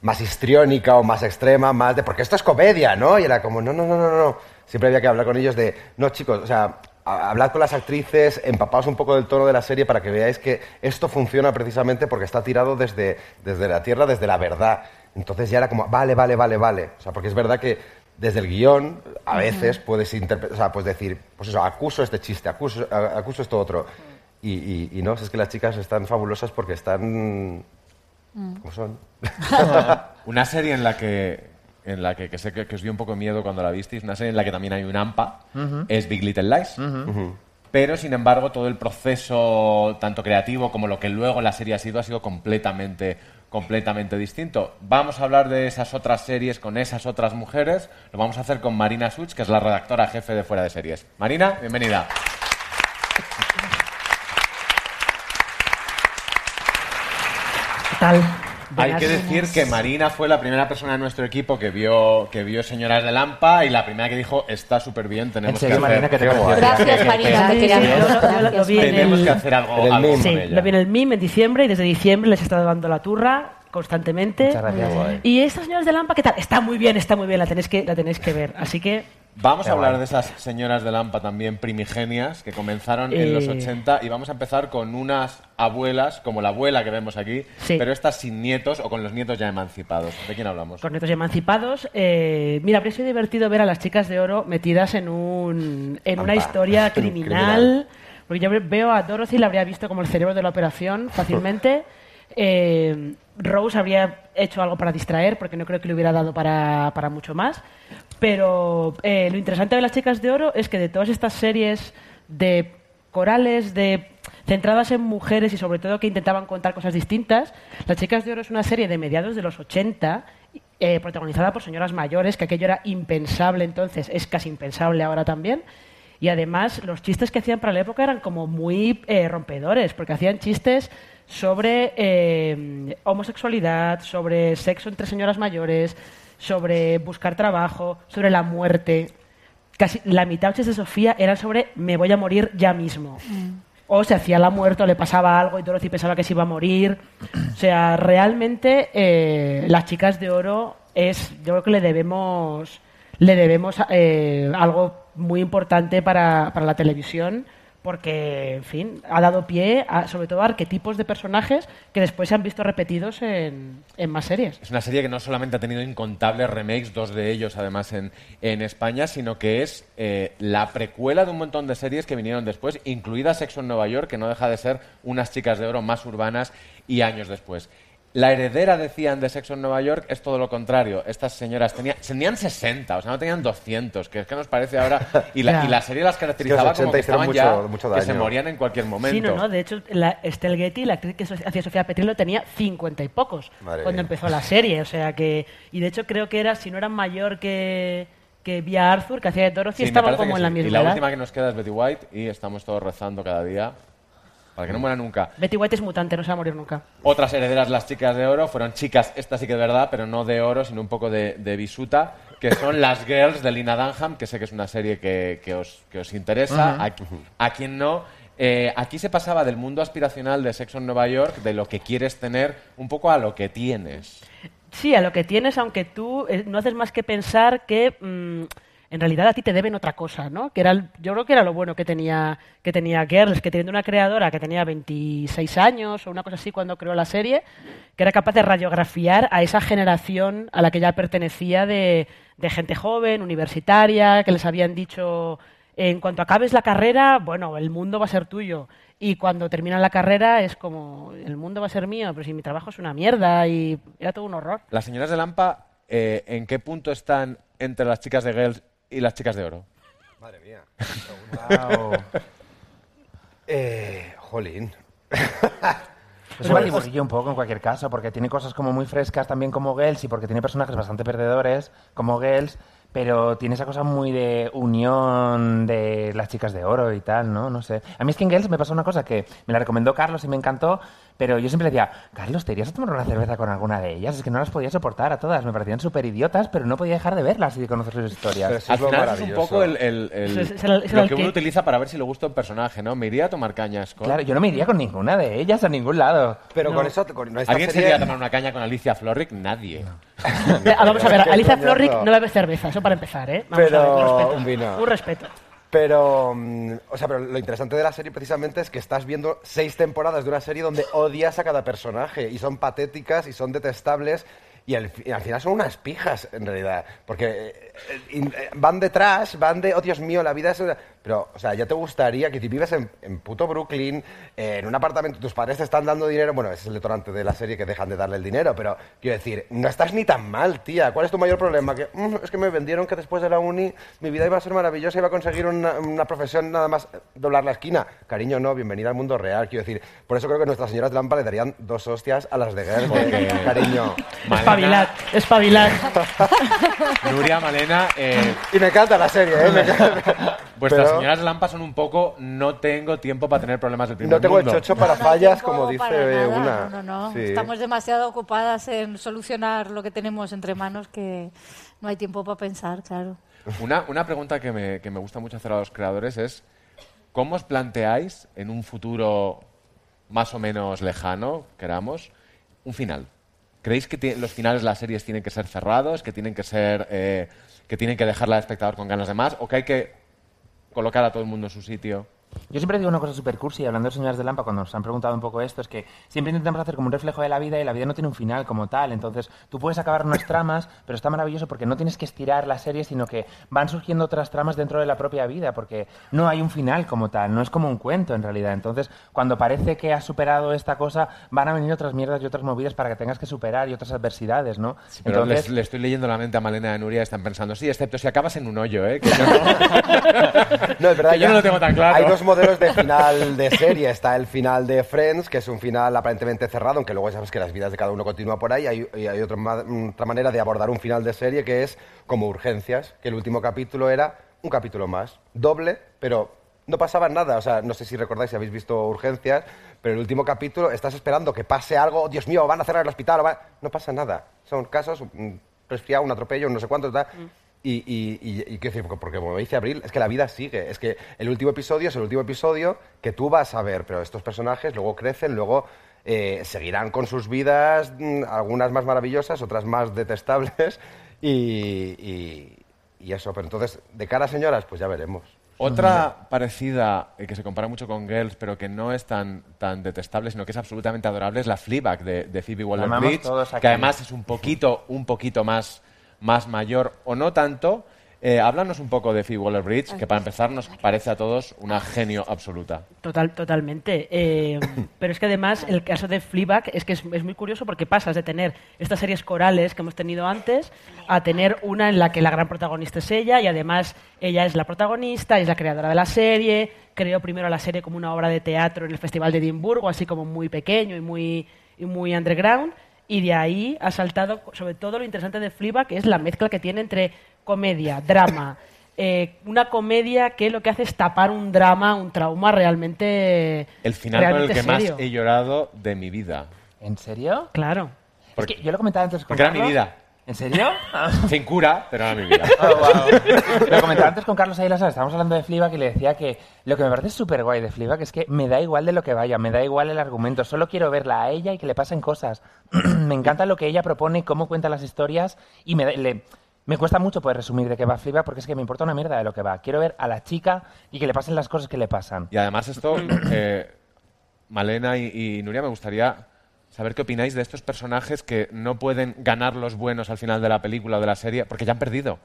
S11: más histriónica o más extrema, más de porque esto es comedia, ¿no? Y era como, no, no, no, no, no. Siempre había que hablar con ellos de, no, chicos, o sea, hablad con las actrices, empapaos un poco del tono de la serie para que veáis que esto funciona precisamente porque está tirado desde, desde la tierra, desde la verdad. Entonces ya era como, vale, vale, vale, vale. O sea, porque es verdad que desde el guion a veces puedes interpretar, o sea, puedes decir, pues eso, acuso este chiste, acuso, acuso esto otro. Y, y- y no, es que las chicas están fabulosas porque están como son.
S2: una serie en la que, en la que, que sé que, que os dio un poco miedo cuando la visteis, una serie en la que también hay un AMPA, es Big Little Lies. Pero, sin embargo, todo el proceso, tanto creativo como lo que luego la serie ha sido, ha sido completamente, completamente distinto. Vamos a hablar de esas otras series con esas otras mujeres. Lo vamos a hacer con Marina Such, que es la redactora jefe de Fuera de Series. Marina, bienvenida.
S17: Tal?
S2: Hay que decir que Marina fue la primera persona de nuestro equipo que vio, que vio Señoras de Lampa y la primera que dijo, está súper bien, tenemos
S4: serio,
S2: que hacer...
S4: Marina, que te?
S13: Gracias, Marina, te queremos.
S2: Tenemos
S17: el-
S2: que hacer algo,
S11: el
S2: algo
S11: meme.
S2: con
S17: Sí,
S2: ella.
S17: lo vi en el MIM en diciembre y desde diciembre les he estado dando la turra constantemente.
S4: Muchas gracias.
S17: Y estas señoras de Lampa, ¿qué tal? Está muy bien, está muy bien, la tenéis que, la tenéis que ver. Así que
S2: Vamos
S4: Qué
S2: a hablar
S4: guay.
S2: de esas señoras de Lampa también primigenias que comenzaron
S17: Eh.
S2: en los 80 y vamos a empezar con unas abuelas, como la abuela que vemos aquí,
S17: Sí.
S2: pero estas sin nietos o con los nietos ya emancipados. ¿De quién hablamos?
S17: con nietos emancipados. eh, mira, habría sido divertido ver a las chicas de oro metidas en, un, en una historia
S11: Criminal.
S17: criminal. Porque yo veo a Dorothy, la habría visto como el cerebro de la operación fácilmente. Eh, Rose habría hecho algo para distraer, porque no creo que le hubiera dado para, para mucho más. Pero eh, lo interesante de las chicas de oro es que de todas estas series de corales, de centradas en mujeres y sobre todo que intentaban contar cosas distintas, Las chicas de oro es una serie de mediados de los 80 eh, protagonizada por señoras mayores, que aquello era impensable entonces, es casi impensable ahora también. Y además los chistes que hacían para la época eran como muy eh, rompedores, porque hacían chistes sobre eh, homosexualidad, sobre sexo entre señoras mayores, sobre buscar trabajo, sobre la muerte. Casi la mitad de Sofía eran sobre me voy a morir ya mismo. O se hacía la muerte o le pasaba algo y Dorothy pensaba que se iba a morir. O sea, realmente eh, las chicas de oro es, yo creo que le debemos, le debemos eh, algo muy importante para, para la televisión porque, en fin, ha dado pie a, sobre todo a arquetipos de personajes que después se han visto repetidos en, más series.
S2: Es una serie que no solamente ha tenido incontables remakes, dos de ellos además en, en España, sino que es eh, la precuela de un montón de series que vinieron después, incluida Sexo en Nueva York, que no deja de ser unas chicas de oro más urbanas y años después. La heredera, decían, de Sexo en Nueva York es todo lo contrario. Estas señoras tenían, tenían 60, o sea, no tenían 200, que es que nos parece ahora... Y la,
S17: Ya.
S2: y la serie las caracterizaba
S11: Es que
S2: como que
S11: 80 hicieron
S2: estaban ya,
S11: mucho-
S2: que se morían en cualquier momento.
S17: Sí, no, no. De hecho, la Estelle Getty, la actriz que hacía Sofía Petrello, tenía cincuenta y pocos
S11: Madre
S17: cuando
S11: mía.
S17: empezó la serie. O sea que. Y de hecho, creo que era, si no era mayor que, que Via Arthur, que hacía de Dorothy,
S2: Sí, parece
S17: como en la misma
S2: Y la
S17: edad.
S2: última que nos queda es Betty White y estamos todos rezando cada día para que no muera nunca.
S17: Betty White es mutante, no se va a morir nunca.
S2: Otras herederas, las chicas de oro, fueron chicas, esta sí que es verdad, pero no de oro, sino un poco de, de bisuta, que son las Girls de Lina Dunham, que sé que es una serie que, que os, que os interesa, a, a quien no. Eh, aquí se pasaba del mundo aspiracional de Sexo en Nueva York, de lo que quieres tener, un poco a lo que tienes.
S17: Sí, a lo que tienes, aunque tú eh, no haces más que pensar que mm, en realidad a ti te deben otra cosa, ¿no? Que era, yo creo que era lo bueno que tenía, que tenía Girls, que teniendo una creadora que tenía 26 años o una cosa así cuando creó la serie, que era capaz de radiografiar a esa generación a la que ya pertenecía de, de gente joven, universitaria, que les habían dicho, en cuanto acabes la carrera, bueno, el mundo va a ser tuyo. Y cuando terminan la carrera es como, el mundo va a ser mío, pero si mi trabajo es una mierda y era todo un horror.
S2: Las señoras de Lampa, eh, ¿en qué punto están entre las chicas de Girls y las chicas de oro?
S11: Madre mía.
S4: Guau.
S11: Eh, jolín.
S4: Es un batiburrillo un poco en cualquier caso, porque tiene cosas como muy frescas también como Girls y porque tiene personajes bastante perdedores como Girls, pero tiene esa cosa muy de unión de las chicas de oro y tal, ¿no? No sé. A mí es que en Girls me pasó una cosa que me la recomendó Carlos y me encantó, Pero yo siempre decía, Carlos, ¿te irías a tomar una cerveza con alguna de ellas? Es que no las podía soportar a todas. Me parecían súper idiotas, pero no podía dejar de verlas y de conocer sus historias.
S2: Al final es un poco el, el- el-
S4: Es- es el- es
S2: lo
S4: el
S2: que uno utiliza para ver si le gusta un personaje, ¿no? Me iría a tomar cañas con...
S4: Claro, yo no me iría con ninguna de ellas a ningún lado.
S11: Pero
S4: No.
S11: con eso, con esta
S2: ¿Alguien se
S11: serie-
S2: iría a tomar una caña con Alicia Florrick? Nadie.
S17: Eh, Vamos a ver, Alicia. Florrick no bebe cerveza, eso para empezar, ¿eh? Vamos
S11: Pero
S17: a ver, un respeto.
S11: Un
S17: respeto.
S11: Pero, mm, o sea, pero lo interesante de la serie precisamente es que estás viendo seis temporadas de una serie donde odias a cada personaje y son patéticas y son detestables y al, final son unas pijas en realidad, porque eh, eh, eh, van detrás, van de, oh Dios mío, la vida es... una-". Pero, o sea, ya te gustaría que si vives en, en puto Brooklyn, eh, en un apartamento, tus padres te están dando dinero, bueno, ese es el detonante de la serie que dejan de darle el dinero, pero quiero decir, no estás ni tan mal, tía. ¿Cuál es tu mayor problema? Que "Mm, es que me vendieron que después de la uni mi vida iba a ser maravillosa, iba a conseguir una, una profesión nada más eh, doblar la esquina. Cariño, no, bienvenida al mundo real, quiero decir. Por eso creo que nuestras señoras de Lampa le darían dos hostias a las de
S2: Porque-
S11: cariño.
S17: Espabilad, espabilad.
S2: Nuria, Malena... eh,
S11: Y me encanta la serie, ¿eh? Me encanta. Pero-
S2: señoras Lampa son un poco no tengo tiempo para tener problemas del primer
S11: No tengo el
S2: mundo.
S11: chocho para fallas, como dice una.
S13: No, no, no.
S11: Sí.
S13: Estamos demasiado ocupadas en solucionar lo que tenemos entre manos que no hay tiempo para pensar, claro.
S2: Una, una pregunta que me, que me gusta mucho hacer a los creadores es, ¿cómo os planteáis en un futuro más o menos lejano, queramos, un final? ¿Creéis que los finales de las series tienen que ser cerrados, que tienen que ser, eh, que tienen que dejarla al espectador con ganas de más, o que hay que colocar a todo el mundo en su sitio?
S4: Yo siempre digo una cosa súper cursi, hablando de señoras de Lampa, cuando nos han preguntado un poco esto, es que siempre intentamos hacer como un reflejo de la vida y la vida no tiene un final como tal. Entonces, tú puedes acabar unas tramas, pero está maravilloso porque no tienes que estirar la serie, sino que van surgiendo otras tramas dentro de la propia vida, porque no hay un final como tal, no es como un cuento en realidad. Entonces, cuando parece que has superado esta cosa, van a venir otras mierdas y otras movidas para que tengas que superar y otras adversidades, ¿no?
S2: Pero
S4: Entonces,
S2: le estoy leyendo la mente a Malena a Nuria están pensando, sí, excepto si acabas en un hoyo, ¿eh? Que
S11: No, es verdad,
S2: Que yo
S11: ya
S2: no lo tengo tan claro.
S11: Hay dos modelos de final de serie. Está el final de Friends, que es un final aparentemente cerrado, aunque luego ya sabes que las vidas de cada uno continúan por ahí. Hay, y hay otra, ma- otra manera de abordar un final de serie que es como urgencias, que el último capítulo era un capítulo más, doble, pero no pasaba nada. O sea, no sé si recordáis si habéis visto urgencias, pero el último capítulo estás esperando que pase algo. "Oh, Dios mío, van a cerrar el hospital. o va-". No pasa nada. Son casos, un resfriado, un atropello, no sé cuánto, tal. Y, y, y, y quiero decir, porque- como dice Abril, es que la vida sigue. Es que el último episodio es el último episodio que tú vas a ver, pero estos personajes luego crecen, luego eh, seguirán con sus vidas, mm, algunas más maravillosas, otras más detestables. Y, y- y eso, pero entonces, de cara a señoras, pues ya veremos.
S2: Otra parecida, eh, que se compara mucho con Girls, pero que no es tan, tan detestable, sino que es absolutamente adorable, es la Fleabag de, de Phoebe Waller-Bridge, que además es un poquito, un poquito más, más mayor, o no tanto. Eh, háblanos un poco de Phoebe Waller-Bridge, que para empezar nos parece a todos una genio absoluta.
S17: Total, totalmente. Eh, pero es que además el caso de Fleabag es que es, es muy curioso porque pasas de tener estas series corales que hemos tenido antes a tener una en la que la gran protagonista es ella y además ella es la protagonista, es la creadora de la serie, creó primero la serie como una obra de teatro en el Festival de Edimburgo, así como muy pequeño y muy, y muy underground. Y de ahí ha saltado, sobre todo lo interesante de Fleabag, que es la mezcla que tiene entre comedia, drama, eh, una comedia que lo que hace es tapar un drama, un trauma realmente
S2: El final con el
S17: realmente
S2: que más he llorado de mi vida.
S4: ¿En serio?
S17: Claro.
S4: Es que yo lo comentaba antes con
S2: Porque era mi vida.
S4: ¿En serio?
S2: Sin cura, pero era mi vida.
S4: Oh, wow. Lo comentaba antes con Carlos Ayala, estábamos hablando de Fleabag y le decía que lo que me parece súper guay de Fleabag es que me da igual de lo que vaya, me da igual el argumento, solo quiero verla a ella y que le pasen cosas. me encanta lo que ella propone, cómo cuenta las historias y me, le- me cuesta mucho poder resumir de qué va Fleabag porque es que me importa una mierda de lo que va. Quiero ver a la chica y que le pasen las cosas que le pasan.
S2: Y además esto, eh, Malena y, y Nuria, me gustaría saber qué opináis de estos personajes que no pueden ganar los buenos al final de la película o de la serie, porque ya han perdido.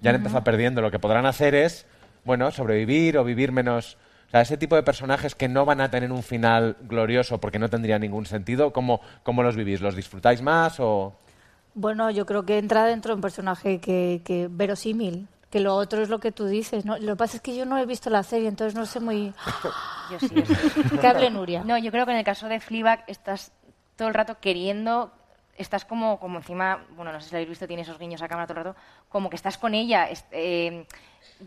S2: Ya han
S13: Ujú.
S2: empezado perdiendo. Lo que podrán hacer es, bueno, sobrevivir o vivir menos... O sea, ese tipo de personajes que no van a tener un final glorioso porque no tendría ningún sentido, ¿cómo, cómo los vivís? ¿Los disfrutáis más o...?
S13: Bueno, yo creo que entra dentro de un personaje que, que verosímil, que lo otro es lo que tú dices, ¿no? Lo que pasa es que yo no he visto la serie, entonces no sé muy...
S14: Yo sí, yo sí.
S13: Que hable Nuria.
S14: No, yo creo que en el caso de Fleabag estás todo el rato queriendo, estás como, como encima, bueno, no sé si lo habéis visto, tiene esos guiños a cámara todo el rato, como que estás con ella. Eh,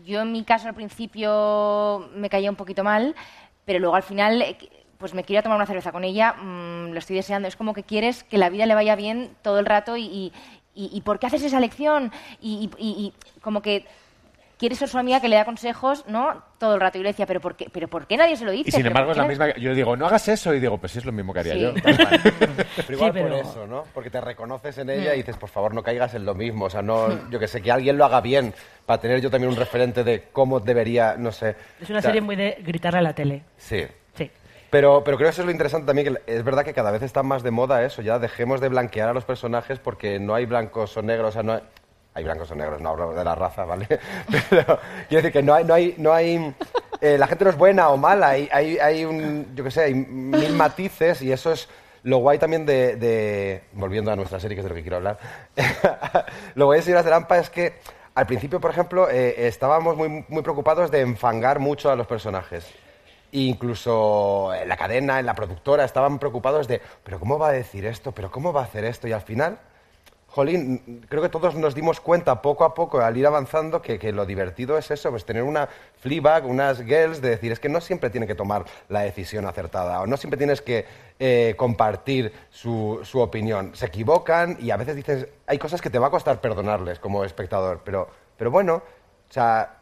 S14: yo en mi caso al principio me caía un poquito mal, pero luego al final, eh, pues me quiero tomar una cerveza con ella, mm, lo estoy deseando. Es como que quieres que la vida le vaya bien todo el rato y, y, y- ¿por qué haces esa y- y como que quieres ser su amiga que le da consejos, ¿no? Todo el rato. Y yo le decía, ¿pero por qué, pero ¿por qué nadie se lo dice?
S2: Y sin
S14: ¿Pero
S2: embargo es la misma. Yo digo, no hagas eso y digo, pues sí, es lo mismo que haría
S14: Sí.
S2: yo.
S11: Pero igual
S17: Sí, pero-
S11: por eso, ¿no? Porque te reconoces en ella
S14: Mm.
S11: y dices, por favor, no caigas en lo mismo. O sea, no, yo que sé, que alguien lo haga bien para tener yo también un referente de cómo debería, no sé.
S17: Es una
S11: O sea,
S17: serie muy de gritarle a la tele.
S11: Sí.
S17: Sí.
S11: Pero, pero creo que eso es lo interesante también, que es verdad que cada vez está más de moda eso, ya dejemos de blanquear a los personajes porque no hay blancos o negros, o sea, no hay, hay blancos o negros, no hablo de la raza, ¿vale? Pero quiero decir que no hay, no hay, no hay, eh, la gente no es buena o mala, hay, hay, hay un, yo qué sé, hay mil matices y eso es lo guay también de, de- volviendo a nuestra serie, que es de lo que quiero hablar, lo guay de Señoras de Lampa es que al principio, por ejemplo, eh, estábamos muy, muy preocupados de enfangar mucho a los personajes. Incluso en la cadena, en la productora, estaban preocupados de, pero ¿cómo va a decir esto? ¿Pero cómo va a hacer esto? Y al final, jolín, creo que todos nos dimos cuenta poco a poco al ir avanzando que, que lo divertido es eso, pues tener una Fleabag, unas girls, de decir, es que no siempre tiene que tomar la decisión acertada o no siempre tienes que eh, compartir su, su opinión. Se equivocan y a veces dices, hay cosas que te va a costar perdonarles como espectador, pero, pero bueno, o sea,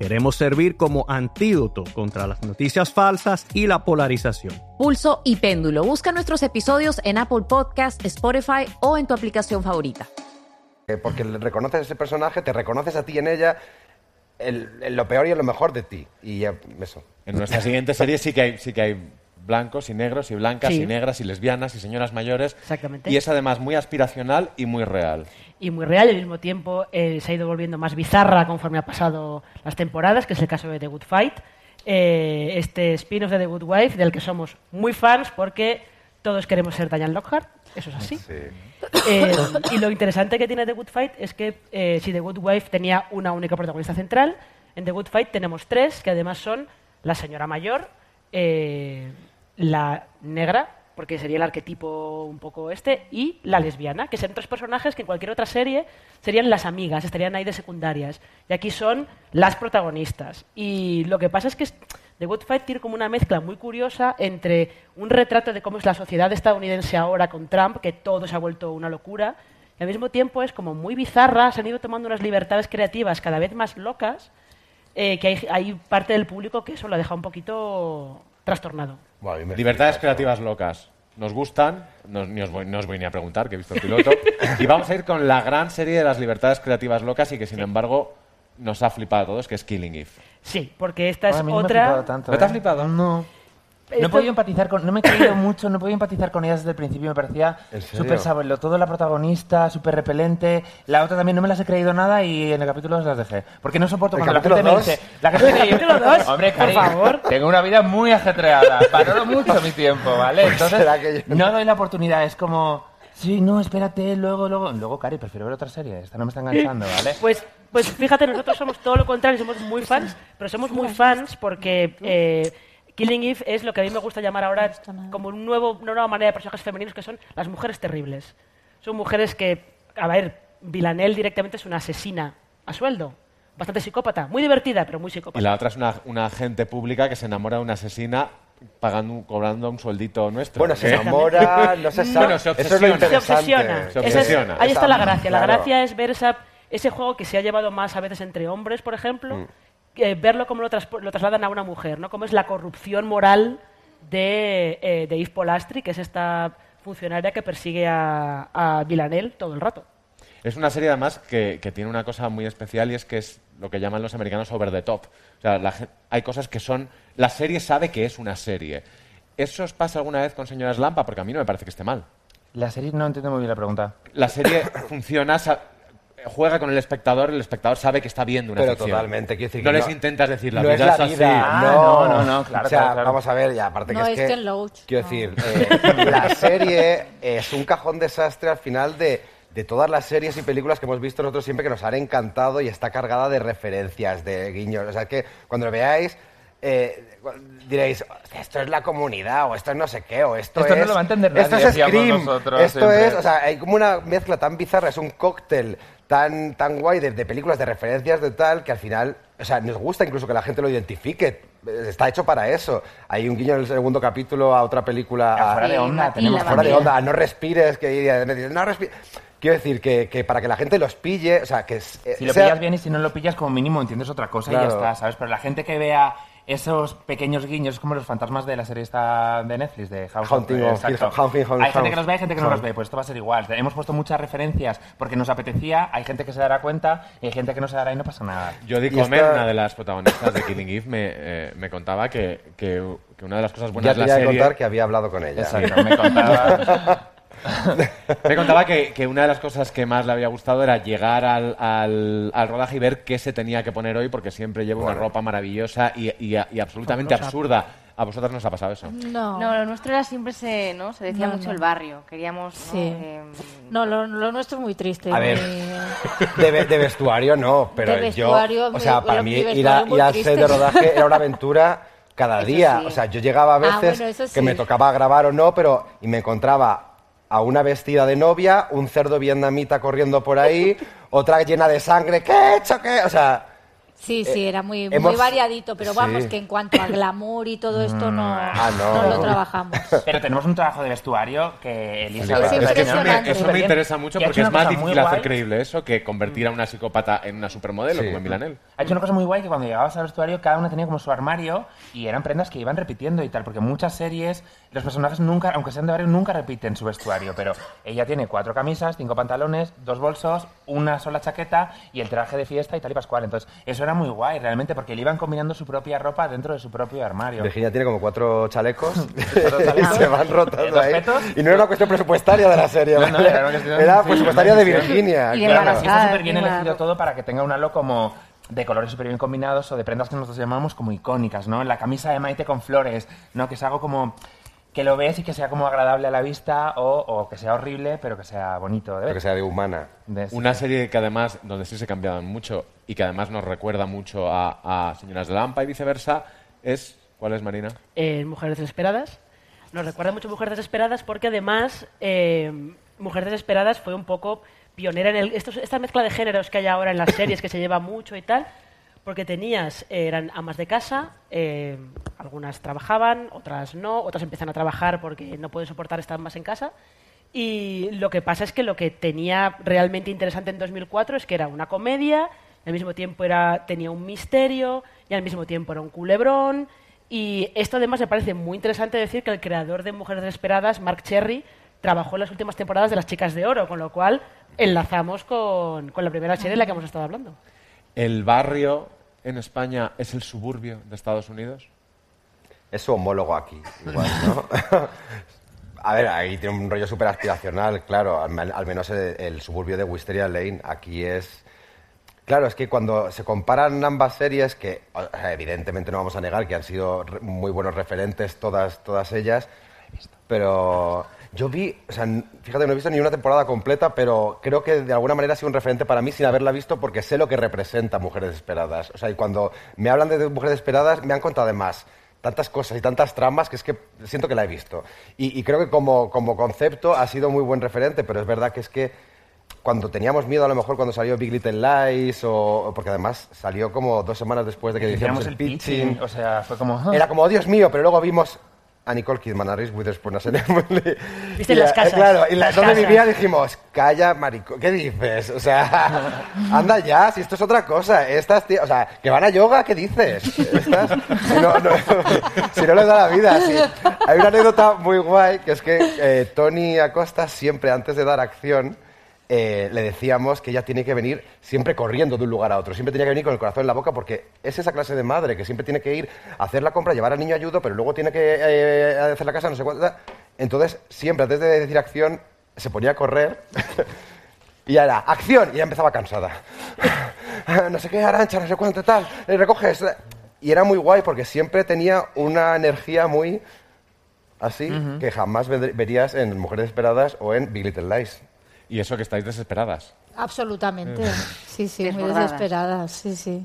S12: Queremos servir como antídoto contra las noticias falsas y la polarización.
S18: Pulso y Péndulo. Busca nuestros episodios en Apple Podcast, Spotify o en tu aplicación favorita.
S11: Eh, porque le reconoces a ese personaje, te reconoces a ti en ella, el- en lo peor y en lo mejor de ti. Y ya, eso.
S2: En nuestra siguiente serie sí que hay, sí que hay blancos y negros y blancas
S17: Sí.
S2: y negras y lesbianas y señoras mayores.
S17: Exactamente.
S2: Y es además muy aspiracional y muy real.
S17: Y muy real y al mismo tiempo eh, se ha ido volviendo más bizarra conforme ha pasado las temporadas, que es el caso de The Good Fight, eh, este spin-off de The Good Wife, del que somos muy fans porque todos queremos ser Diane Lockhart, eso es así. Eh, y lo interesante que tiene The Good Fight es que eh, si The Good Wife tenía una única protagonista central, en The Good Fight tenemos tres, que además son la señora mayor, eh, la negra, porque sería el arquetipo un poco este, y la lesbiana, que son tres personajes que en cualquier otra serie serían las amigas, estarían ahí de secundarias. Y aquí son las protagonistas. Y lo que pasa es que The Good Fight tiene como una mezcla muy curiosa entre un retrato de cómo es la sociedad estadounidense ahora con Trump, que todo se ha vuelto una locura, y al mismo tiempo es como muy bizarra, se han ido tomando unas libertades creativas cada vez más locas, eh, que hay, hay parte del público que eso lo ha dejado un poquito trastornado.
S2: Libertades creativas locas. Nos gustan, no, ni os voy, no os voy ni a preguntar, que he visto el piloto. y vamos a ir con la gran serie de las libertades creativas locas y que, sin embargo, nos ha flipado a todos, que es Killing Eve.
S17: Sí, porque esta es
S4: A mí no me ha
S17: otra...
S4: flipado tanto,
S2: ¿No te ha
S4: ¿eh?
S2: flipado?
S4: No. No he podido empatizar con, no me he creído mucho, no he podido empatizar con ella desde el principio, me parecía súper sabelo, todo la protagonista, súper repelente, la otra también no me las he creído nada y en el capítulo 2 las dejé, porque no soporto
S11: ¿El
S4: cuando la gente me
S11: dos?
S4: dice, la gente me
S17: ¿El capítulo dos?
S4: hombre,
S17: Por
S4: Cari,
S17: favor.
S4: tengo una vida muy ajetreada, valoro mucho mi tiempo, ¿vale?
S11: Pues
S4: Entonces,
S11: será que yo-
S4: no doy la oportunidad, es como, sí, no, espérate, luego, luego, luego, Cari, prefiero ver otra serie, esta no me está enganchando, ¿vale?
S17: Pues, pues fíjate, nosotros somos todo lo contrario, somos muy fans, pero somos muy fans porque eh, Killing Eve es lo que a mí me gusta llamar ahora como un nuevo, una nueva manera de personajes femeninos que son las mujeres terribles. Son mujeres que, a ver, Villanelle directamente es una asesina a sueldo, bastante psicópata, muy divertida, pero muy
S2: Y
S17: psicópata.
S2: la otra es una, una agente pública que se enamora de una asesina pagando, un- cobrando un sueldito nuestro.
S11: Bueno, se
S2: ¿Eh?
S11: enamora, no se sabe.
S2: Bueno, se
S11: Eso es lo
S2: obsesiona.
S17: se obsesiona.
S2: Se
S17: Esa es-
S2: obsesiona.
S17: ahí está la gracia. La
S11: claro.
S17: gracia es ver esa, ese juego que se ha llevado más a veces entre hombres, por ejemplo,
S11: Mm.
S17: Que verlo como lo, lo trasladan a una mujer, ¿no? Como es la corrupción moral de, eh, de Yves Polastri, que es esta funcionaria que persigue a, a Villanelle todo el rato.
S2: Es una serie además que, que tiene una cosa muy especial y es que es lo que llaman los americanos over the top. O sea, la hay cosas que son... La serie sabe que es una serie. ¿Eso os pasa alguna vez con Señora Slampa? Porque a mí no me parece que esté mal.
S4: La serie no entiendo muy bien la pregunta.
S2: La serie funciona, juega con el espectador, el espectador sabe que está viendo una
S11: Pero
S2: ficción.
S11: totalmente, quiero decir
S2: No
S11: que
S2: les intentas decir la
S11: no
S2: vida
S11: es la
S2: así.
S11: vida,
S4: Ah,
S11: no,
S4: no, no, no, claro,
S11: O sea,
S4: claro, claro.
S11: vamos a ver, y aparte
S8: No
S11: que
S8: es
S11: es que...
S8: Ken Loach,
S11: Quiero
S8: no.
S11: decir, eh, la serie es un cajón desastre al final de, de todas las series y películas que hemos visto nosotros siempre que nos han encantado y está cargada de referencias, de guiños. O sea, que cuando lo veáis... eh, diréis, esto es la comunidad, o esto es no sé qué, o esto,
S4: Esto
S11: es...
S4: no lo va a entender
S11: Esto
S4: nadie,
S11: es Scream,
S4: nosotros
S11: esto
S4: siempre.
S11: es... O sea, hay como una mezcla tan bizarra, es un cóctel tan, tan guay de, de películas, de referencias de tal, que al final, o sea, nos gusta incluso que la gente lo identifique. Eh, Está hecho para eso. Hay un guiño en el segundo capítulo a otra película.
S4: A Fuera de Onda, tenemos
S11: Fuera de onda, a no respires, que me dicen, no respires. Quiero decir que, que para que la gente los pille, o sea, que es-
S4: Si lo
S11: sea-
S4: pillas bien y si no lo pillas, como mínimo entiendes otra cosa y ya está, ¿sabes? Pero la gente que vea esos pequeños guiños, como los fantasmas de la serie esta de Netflix, de House
S11: Haunting of. Hill-
S4: Hay gente que los ve y gente que no los ve, pues esto va a ser igual. Hemos puesto muchas referencias porque nos apetecía, hay gente que se dará cuenta y hay gente que no se dará y no pasa nada.
S2: Jodie Comer,
S4: esta-
S2: una de las protagonistas de Killing Eve, me, eh, me contaba que, que- que una de las cosas buenas
S11: Ya
S2: de la serie...
S11: contar que había hablado con ella.
S4: Exacto, me contaba.
S2: Me contaba que, que una de las cosas que más le había gustado era llegar al, al- al rodaje y ver qué se tenía que poner hoy, porque siempre lleva una
S11: Bueno.
S2: ropa maravillosa y, y- y absolutamente
S14: Fabulosa.
S2: absurda. ¿A vosotras no os ha pasado eso?
S8: No.
S14: No, lo nuestro era siempre se, ¿no? Se decía
S8: No,
S14: mucho
S8: no.
S14: el barrio. Queríamos, ¿no?
S8: Sí.
S14: Eh,
S8: No, lo, lo nuestro es muy triste.
S11: A ver,
S8: muy-
S11: de, ve- de vestuario no, pero
S8: De vestuario,
S11: yo, o sea,
S8: mi-
S11: para mí ir, a, al set de rodaje era una aventura cada
S8: Eso
S11: día.
S8: sí.
S11: O sea, yo llegaba a
S8: Ah,
S11: veces
S8: bueno,
S11: que me tocaba grabar o no, pero y me encontraba a una vestida de novia, un cerdo vietnamita corriendo por ahí, otra llena de sangre, ¿qué he hecho? ¿Qué? O sea,
S8: Sí, sí,
S11: Eh,
S8: era muy, muy
S11: hemos-
S8: variadito, pero vamos,
S11: Sí.
S8: que en cuanto a glamour y todo esto no,
S11: Ah, no.
S8: no lo trabajamos.
S4: Pero tenemos un trabajo de vestuario que Elisa...
S2: Es que eso me, eso me interesa mucho porque es más
S4: muy
S2: difícil hacer creíble eso que convertir a una psicópata en una supermodelo,
S11: Sí.
S2: como en Milanel.
S4: Ha hecho una cosa muy guay que cuando llegabas al vestuario cada una tenía como su armario y eran prendas que iban repitiendo y tal, porque muchas series los personajes nunca, aunque sean de barrio, nunca repiten su vestuario, pero ella tiene cuatro camisas, cinco pantalones, dos bolsos, una sola chaqueta y el traje de fiesta y tal y pascual. Entonces, eso era muy guay realmente porque le iban combinando su propia ropa dentro de su propio armario.
S11: Virginia tiene como cuatro chalecos
S4: chalecos.
S11: y se van rotando
S4: ¿dos
S11: ahí.
S4: petos?
S11: Y no era una cuestión presupuestaria de la serie,
S4: No, no,
S11: ¿vale?
S4: era una cuestión-
S11: Era
S4: sí,
S11: presupuestaria de. Virginia.
S4: Y
S11: claro.
S4: está súper bien elegido todo para que tenga un halo como de colores súper bien combinados o de prendas que nosotros llamamos como icónicas, ¿no? La camisa de Maite con flores, ¿no? Que es algo como que lo ves y que sea como agradable a la vista o, o que sea horrible, pero que sea bonito de ver.
S11: Pero que sea de humana.
S4: De-
S2: Una serie que además, donde sí se cambiaban mucho y que además nos recuerda mucho a, a Señoras de Lampa y viceversa, es... ¿Cuál es, Marina?
S17: eh, Mujeres Desesperadas. Nos recuerda mucho Mujeres Desesperadas porque además eh, Mujeres Desesperadas fue un poco pionera en el, estos- esta mezcla de géneros que hay ahora en las series que se lleva mucho y tal, porque tenías, eh, eran amas de casa, eh, algunas trabajaban, otras no, otras empiezan a trabajar porque no pueden soportar estar más en casa. Y lo que pasa es que lo que tenía realmente interesante en 2004 es que era una comedia, al mismo tiempo era, tenía un misterio, y al mismo tiempo era un culebrón. Y esto además me parece muy interesante decir que el creador de Mujeres Desesperadas, Mark Cherry, trabajó en las últimas temporadas de Las Chicas de Oro, con lo cual enlazamos con, con la primera serie de la que hemos estado hablando.
S2: ¿El barrio en España es el suburbio de Estados Unidos?
S11: Es su homólogo aquí, igual, ¿no? A ver, ahí tiene un rollo súper aspiracional, claro, al, al menos el, el suburbio de Wisteria Lane. Aquí es... Claro, es que cuando se comparan ambas series, que o sea, evidentemente no vamos a negar que han sido re- muy buenos referentes todas, todas ellas, pero yo vi, o sea, fíjate, no he visto ni una temporada completa, pero creo que de alguna manera ha sido un referente para mí sin haberla visto porque sé lo que representa Mujeres Desesperadas. O sea, y cuando me hablan de Mujeres Desesperadas, me han contado además tantas cosas y tantas tramas que es que siento que la he visto. Y, y creo que como, como concepto ha sido muy buen referente, pero es verdad que es que cuando teníamos miedo a lo mejor cuando salió Big Little Lies o porque además salió como dos semanas después de que hiciéramos el pitching.
S4: O sea, fue como... "Ah".
S11: Era como, oh Dios mío, pero luego vimos a Nicole Kidman, a Reese Witherspoon, a Sene Emily.
S17: Viste
S11: Y
S17: las
S11: a-
S17: casas,
S11: Claro, y la,
S17: las
S11: donde vivía dijimos, calla, marico, ¿qué dices? O sea, anda ya, si esto es otra cosa. Estas, tío, o sea, que van a yoga, ¿qué dices? Estas, si, no, no, si no les da la vida. sí. Hay una anécdota muy guay, que es que eh, Tony Acosta siempre, antes de dar acción, eh, le decíamos que ella tiene que venir siempre corriendo de un lugar a otro, siempre tenía que venir con el corazón en la boca porque es esa clase de madre que siempre tiene que ir a hacer la compra, llevar al niño ayudo, pero luego tiene que eh, hacer la casa, no sé cuánto. Entonces, siempre antes de decir acción, se ponía a correr y ya era acción y ya empezaba cansada. no sé qué, arancha, no sé cuánto, tal, eh, recoges. Y era muy guay porque siempre tenía una energía muy así que jamás ve- verías en Mujeres Esperadas o en Big Little Lies.
S2: Y eso que estáis desesperadas.
S13: Absolutamente. Sí, sí, muy desesperadas. Sí, sí.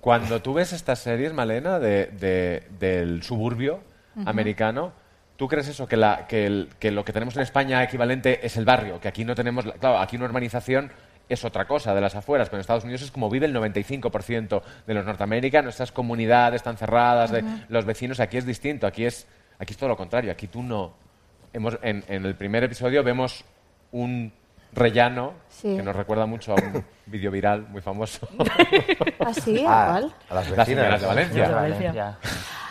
S2: Cuando tú ves estas series, Malena, de, de- del suburbio americano, ¿tú crees eso? Que, la- que el- que lo que tenemos en España equivalente es el barrio, que aquí no tenemos... la- Claro, aquí una urbanización es otra cosa de las afueras, pero en Estados Unidos es como vive el 95% de los norteamericanos, estas comunidades tan cerradas, de los vecinos, aquí es distinto, aquí es, aquí es todo lo contrario, aquí tú no... Hemos, en, en el primer episodio vemos un rellano
S13: Sí.
S2: que nos recuerda mucho a un vídeo viral muy famoso.
S13: ¿Ah, sí?
S2: Ah,
S13: ¿A cuál?
S11: a las
S2: Las
S11: vecinas.
S2: de Valencia.
S11: De Valencia.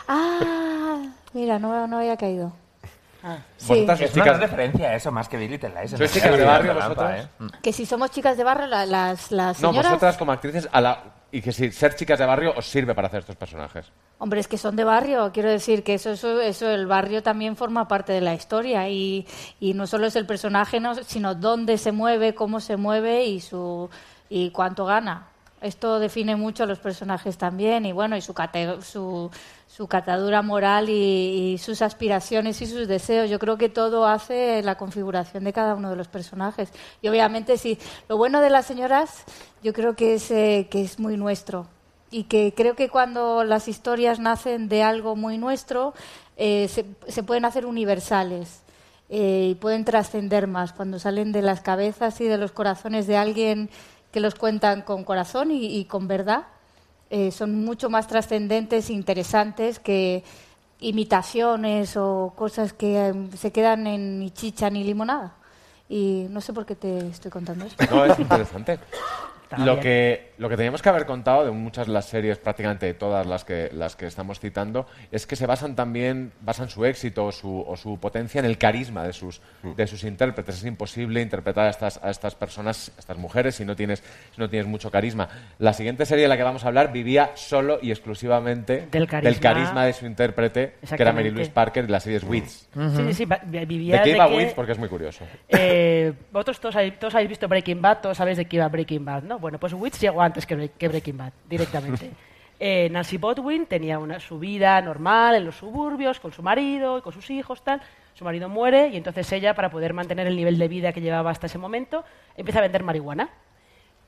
S13: Ah, mira, no, no había caído. Sí.
S2: Vosotras
S4: Es una
S2: chicas...
S4: referencia eso, más que Big Little Lies.
S2: ¿Sois chicas de barrio vosotras?
S13: Que si somos chicas de barrio, la- las, las
S2: No, vosotras como actrices, a la- y que si ser chicas de barrio os sirve para hacer estos personajes.
S13: Hombre, es que son de barrio, quiero decir que eso, eso, eso el barrio también forma parte de la historia y, y no solo es el personaje, no, sino dónde se mueve, cómo se mueve y, su, y cuánto gana. Esto define mucho a los personajes también y bueno, y su, cate- su, su catadura moral y, sus aspiraciones y sus deseos. Yo creo que todo hace la configuración de cada uno de los personajes. Y obviamente sí, lo bueno de las señoras yo creo que es, eh, que es muy nuestro y que creo que cuando las historias nacen de algo muy nuestro, eh, se, se pueden hacer universales eh, y pueden trascender más cuando salen de las cabezas y de los corazones de alguien que los cuentan con corazón y, y con verdad. eh, son mucho más trascendentes e interesantes que imitaciones o cosas que eh, se quedan en ni chicha ni limonada. Y no sé por qué te estoy contando esto.
S2: No, es interesante.
S13: Está
S2: Lo
S13: bien.
S2: que, lo que teníamos que haber contado de muchas de las series, prácticamente de todas las que, las que estamos citando, es que se basan también, basan su éxito o su, o su potencia en el carisma de sus, de sus intérpretes. Es imposible interpretar a estas, a estas personas, a estas mujeres, si no, tienes, si no tienes mucho carisma. La siguiente serie de la que vamos a hablar vivía solo y exclusivamente
S17: Del carisma.
S2: de su intérprete, que era. Mary Louise Parker, de las series Wits.
S17: Sí, sí, sí, vivía
S2: ¿De qué
S17: de
S2: iba
S17: que-
S2: Wits? Porque es muy curioso.
S17: Eh, vosotros todos habéis visto Breaking Bad, todos sabéis de qué iba Breaking Bad, ¿no? Bueno, pues Wits llegó antes que, Bre- que Breaking Bad, directamente. Eh, Nancy Botwin tenía una, su vida normal en los suburbios, con su marido y con sus hijos, tal. Su marido muere y entonces ella, para poder mantener el nivel de vida que llevaba hasta ese momento, empieza a vender marihuana.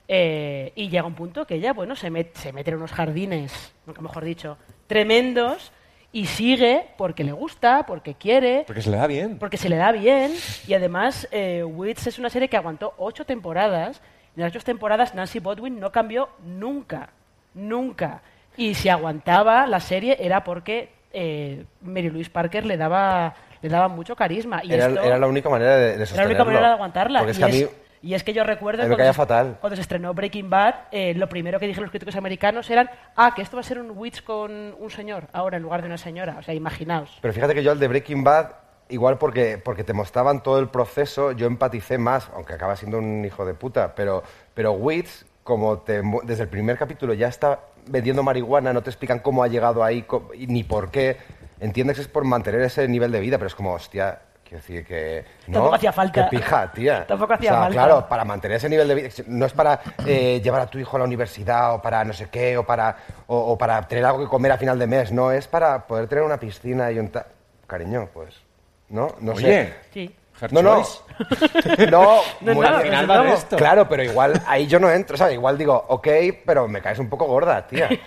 S17: Eh, y llega un punto que ella, bueno, se, met- se mete en unos jardines, nunca mejor dicho, tremendos y sigue porque le gusta, porque quiere.
S2: Porque se le da bien.
S17: Porque se le da bien. Y además, eh, Wits es una serie que aguantó ocho temporadas. En las ocho temporadas Nancy Bodwin no cambió nunca. Nunca. Y si aguantaba la serie era porque eh, Mary Louise Parker le daba, le daba mucho carisma. Y
S11: Era,
S17: esto
S11: era la única manera de, de
S17: era la
S11: sostenerlo.
S17: única manera de aguantarla.
S11: Porque es
S17: y,
S11: que
S17: es,
S11: mí
S17: y es que yo recuerdo
S11: mí
S17: cuando, se,
S11: fatal.
S17: cuando se estrenó Breaking Bad, eh, lo primero que dijeron los críticos americanos eran, ah, que esto va a ser un Witch con un señor, ahora en lugar de una señora. O sea, imaginaos.
S11: Pero fíjate que yo al de Breaking Bad, igual porque, porque te mostraban todo el proceso, yo empaticé más, aunque acaba siendo un hijo de puta, pero, pero Wits, como te desde el primer capítulo ya está vendiendo marihuana, no te explican cómo ha llegado ahí ni por qué, entiendes que es por mantener ese nivel de vida, pero es como, hostia, quiero decir que... No,
S17: Tampoco hacía falta.
S11: Qué pija, tía.
S17: Tampoco hacía
S11: O sea,
S17: falta.
S11: Claro, para mantener ese nivel de vida, no es para eh, llevar a tu hijo a la universidad o para no sé qué, o para, o, o para tener algo que comer a final de mes, no, es para poder tener una piscina y un... ta- Cariño, pues, ¿no? No
S2: Oye,
S11: sé.
S17: Sí.
S2: Her
S11: No, no. No,
S2: No,
S11: muy-
S2: no, al final va de esto.
S11: Claro, pero igual ahí yo no entro, ¿sabes? Igual digo, ok, pero me caes un poco gorda, tía.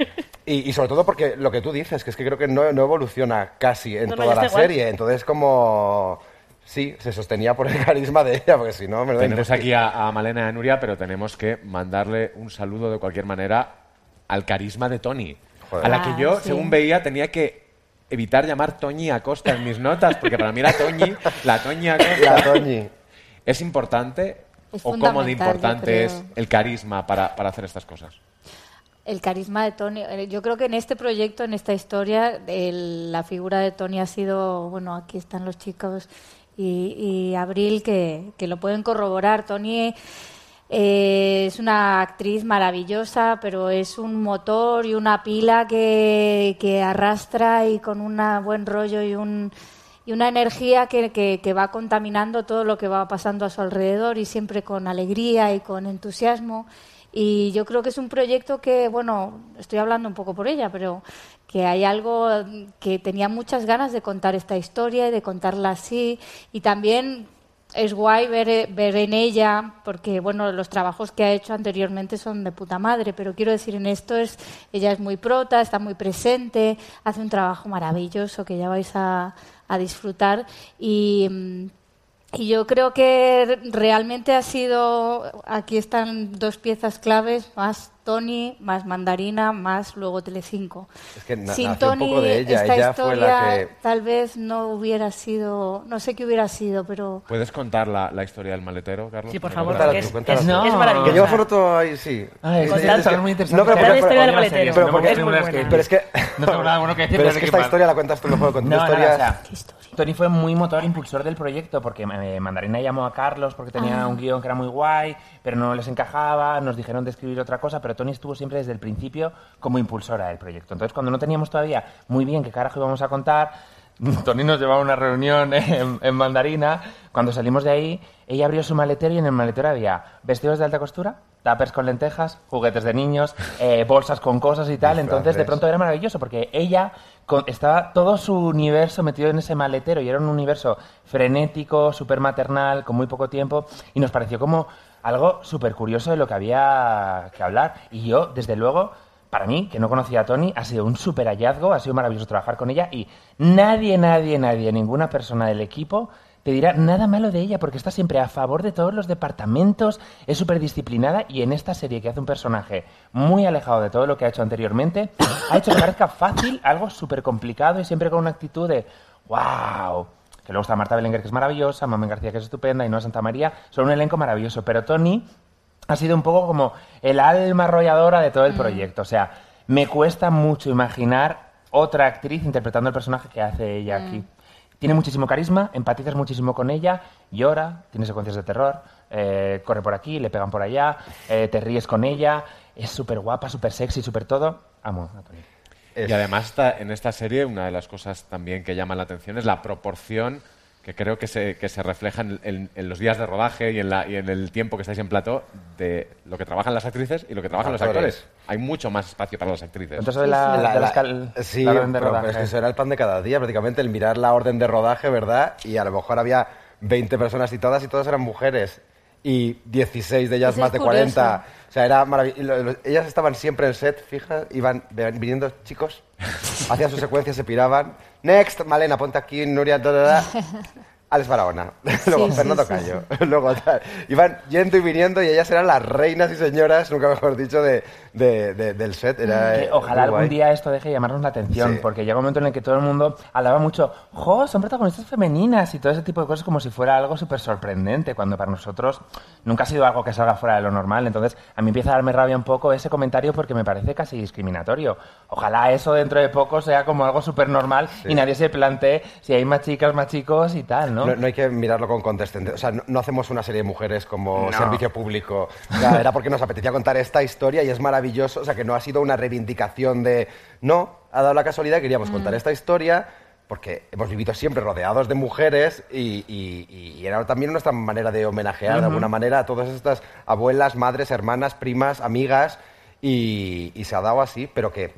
S11: Y, y sobre todo porque lo que tú dices, que es que creo que no, no evoluciona casi en toda la
S17: igual.
S11: serie. Entonces, como. Sí, se sostenía por el carisma de ella, porque si no, me lo
S2: Tenemos aquí a, a Malena y a Nuria, pero tenemos que mandarle un saludo de cualquier manera al carisma de Tony.
S11: Joder.
S2: A la que
S13: Ah,
S2: yo,
S13: sí.
S2: según veía, tenía que evitar llamar Toñi Acosta en mis notas, porque para mí la Toñi, la Toñi Acosta...
S11: La Toñi.
S2: ¿Es importante
S13: Es
S2: o cómo de importante es el carisma para, para hacer estas cosas?
S13: El carisma de Tony. eh, Yo creo que en este proyecto, en esta historia, el- la figura de Tony ha sido, bueno, aquí están los chicos y, y Abril que, que lo pueden corroborar. Tony eh, es una actriz maravillosa, pero es un motor y una pila que, arrastra y con un buen rollo y, un, y una energía que- que va contaminando todo lo que va pasando a su alrededor y siempre con alegría y con entusiasmo. Y yo creo que es un proyecto que, bueno, estoy hablando un poco por ella, pero que hay algo que tenía muchas ganas de contar esta historia y de contarla así. Y también es guay ver, ver en ella, porque bueno, los trabajos que ha hecho anteriormente son de puta madre, pero quiero decir, en esto es, ella es muy prota, está muy presente, hace un trabajo maravilloso que ya vais a, a disfrutar y, mm, y yo creo que realmente ha sido, aquí están dos piezas claves, más Tony, más Mandarina, más luego Telecinco.
S11: Es que na-
S13: Sin
S11: nació un
S13: Tony,
S11: poco de ella,
S13: esta
S11: ella fue
S13: historia
S11: la que...
S13: tal vez no hubiera sido, no sé qué hubiera sido, pero
S2: ¿Puedes contar la, la historia del maletero, Carlos?
S17: Sí, por
S2: ¿Me
S17: favor, porque es- es- tú. es maravillosa.
S11: Que yo foto ahí, sí.
S4: Ah, es-
S11: Sí,
S4: es- es muy interesante.
S11: No, pero
S4: la historia del maletero.
S11: pero
S4: No
S11: porque-
S4: hemos tenido que-
S11: Pero es que...
S4: No tengo nada bueno que decir,
S11: Pero es que esta historia la cuentas tú mejor con tu
S4: No, no,
S11: historia.
S4: no, Tony fue muy motor, impulsor del proyecto, porque eh, Mandarina llamó a Carlos porque tenía
S13: Ah.
S4: un guion que era muy guay, pero no les encajaba, nos dijeron de escribir otra cosa, pero Tony estuvo siempre desde el principio como impulsora del proyecto. Entonces, cuando no teníamos todavía muy bien qué carajo íbamos a contar, Tony nos llevaba a una reunión en, en Mandarina. Cuando salimos de ahí, ella abrió su maletero y en el maletero había vestidos de alta costura, tuppers con lentejas, juguetes de niños, eh, bolsas con cosas y tal. Entonces, de pronto era maravilloso porque ella con- estaba todo su universo metido en ese maletero y era un universo frenético, súper maternal, con muy poco tiempo y nos pareció como algo súper curioso de lo que había que hablar. Y yo, desde luego, para mí, que no conocía a Tony, ha sido un súper hallazgo, ha sido maravilloso trabajar con ella y nadie, nadie, nadie, ninguna persona del equipo te dirá nada malo de ella porque está siempre a favor de todos los departamentos, es súper disciplinada y en esta serie que hace un personaje muy alejado de todo lo que ha hecho anteriormente, ha hecho que parezca fácil algo súper complicado y siempre con una actitud de ¡wow! Que luego está Marta Belenguer, que es maravillosa, Mamen García, que es estupenda, y Noa Santa María, son un elenco maravilloso. Pero Tony ha sido un poco como el alma arrolladora de todo el proyecto. O sea, me cuesta mucho imaginar otra actriz interpretando el personaje que hace ella aquí. Tiene muchísimo carisma, empatizas muchísimo con ella, llora, tiene secuencias de terror, eh, corre por aquí, le pegan por allá, eh, te ríes con ella, es súper guapa, súper sexy, súper todo. Amo a Tony.
S2: Y además está, en esta serie una de las cosas también que llama la atención es la proporción que creo que se, que se refleja en, en- en los días de rodaje y en, la, y en el tiempo que estáis en plató de lo que trabajan las actrices y lo que trabajan los
S11: Actores.
S2: actores. Hay mucho más espacio para las actrices.
S4: Entonces, de la,
S11: La-
S4: de la
S11: sí,
S4: la orden de
S11: pero,
S4: rodaje.
S11: pero es que eso era el pan de cada día, prácticamente, el mirar la orden de rodaje, ¿verdad? Y a lo mejor había 20 personas citadas y todas eran mujeres. Y 16 de ellas
S13: Eso
S11: más de
S13: curioso.
S11: 40. O sea, era maravilloso. Ellas estaban siempre en set, fija, iban viniendo chicos, hacían su secuencia, se piraban. Next, Malena, ponte aquí, Nuria, da, da, da. Alex Barahona, luego
S13: Sí,
S11: Fernando
S13: sí,
S11: Cayo, luego tal. Iban yendo y viniendo y ellas eran las reinas y señoras, nunca mejor dicho, de, de- de- del set. Era,
S4: Que ojalá algún
S11: guay.
S4: día esto deje de llamarnos la atención,
S11: Sí.
S4: porque llega un momento en el que todo el mundo alaba mucho, ¡jo! Son protagonistas femeninas y todo ese tipo de cosas como si fuera algo súper sorprendente, cuando para nosotros nunca ha sido algo que salga fuera de lo normal. Entonces, a mí empieza a darme rabia un poco ese comentario porque me parece casi discriminatorio. Ojalá eso dentro de poco sea como algo súper normal y nadie se plantee si hay más chicas, más chicos y tal, ¿no?
S11: No, no hay que mirarlo con condescendencia. O sea, no, no hacemos una serie de mujeres como
S4: No.
S11: servicio público. O sea, era porque nos apetecía contar esta historia y es maravilloso. O sea, que no ha sido una reivindicación de. No, ha dado la casualidad que queríamos contar esta historia porque hemos vivido siempre rodeados de mujeres y, y- y era también nuestra manera de homenajear de alguna manera a todas estas abuelas, madres, hermanas, primas, amigas y, y se ha dado así, pero que.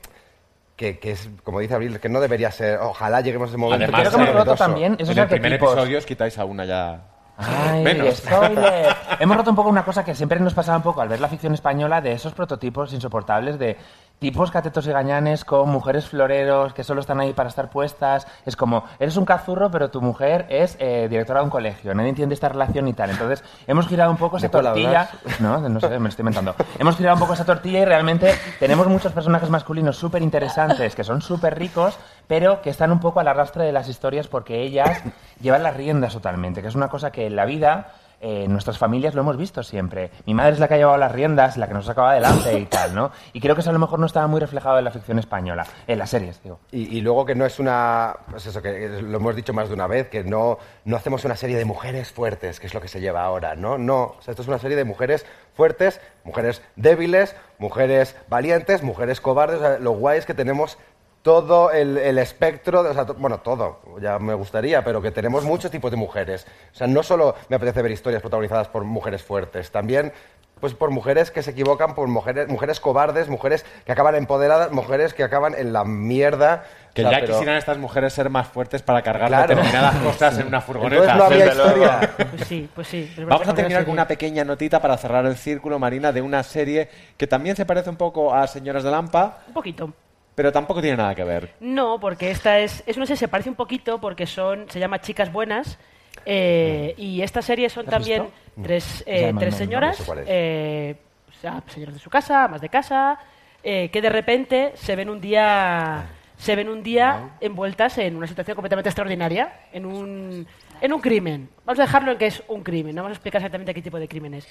S11: Que, que es, como dice Abril, que no debería ser. Ojalá lleguemos a ese momento.
S2: Además,
S11: que es
S4: que hemos roto también esos
S2: en el primer episodio os quitáis a una ya.
S4: Ay,
S2: Menos.
S4: spoiler. Hemos roto un poco una cosa que siempre nos pasaba un poco al ver la ficción española de esos prototipos insoportables de tipos catetos y gañanes con mujeres floreros que solo están ahí para estar puestas. Es como, eres un cazurro, pero tu mujer es eh, directora de un colegio. Nadie entiende esta relación y tal. Entonces, hemos girado un poco esa
S11: ¿De cuál
S4: tortilla. No, no sé, me lo estoy inventando. hemos girado un poco esa tortilla y realmente tenemos muchos personajes masculinos súper interesantes que son súper ricos, pero que están un poco al arrastre de las historias porque ellas llevan las riendas totalmente, que es una cosa que en la vida eh, nuestras familias lo hemos visto siempre. Mi madre es la que ha llevado las riendas, la que nos sacaba adelante y tal, ¿no? Y creo que eso a lo mejor no estaba muy reflejado en la ficción española, en las series, digo.
S11: Y, y luego que no es una. Pues eso, que lo hemos dicho más de una vez, que no, no hacemos una serie de mujeres fuertes, que es lo que se lleva ahora, ¿no? No. O sea, esto es una serie de mujeres fuertes, mujeres débiles, mujeres valientes, mujeres cobardes. O sea, lo guay es que tenemos todo el, el espectro, de- o sea, to- bueno, todo, ya me gustaría, pero que tenemos muchos tipos de mujeres. O sea, no solo me apetece ver historias protagonizadas por mujeres fuertes, también pues por mujeres que se equivocan, por mujeres, mujeres cobardes, mujeres que acaban empoderadas, mujeres que acaban en la mierda.
S2: Que
S11: O sea,
S2: ya
S11: pero-
S2: quisieran estas mujeres ser más fuertes para cargar
S11: Claro.
S2: determinadas cosas en una furgoneta.
S11: Entonces no había historia.
S17: Pues sí, pues sí.
S2: Vamos a terminar con una pequeña notita para cerrar el círculo, Marina, de una serie que también se parece un poco a Señoras de Lampa,
S17: Un poquito.
S2: Pero tampoco tiene nada que ver.
S17: No, porque esta es, es una serie, se parece un poquito porque son, se llama Chicas Buenas. eh, y esta serie son
S4: ¿La has
S17: también
S4: visto?
S17: tres,
S4: No.
S17: eh, tres señoras,
S4: no sé
S17: eh, o sea, señoras de su casa, amas de casa, eh, que de repente se ven un día se ven un día envueltas en una situación completamente extraordinaria, en un, en un crimen. Vamos a dejarlo en que es un crimen, no vamos a explicar exactamente qué tipo de crimen es.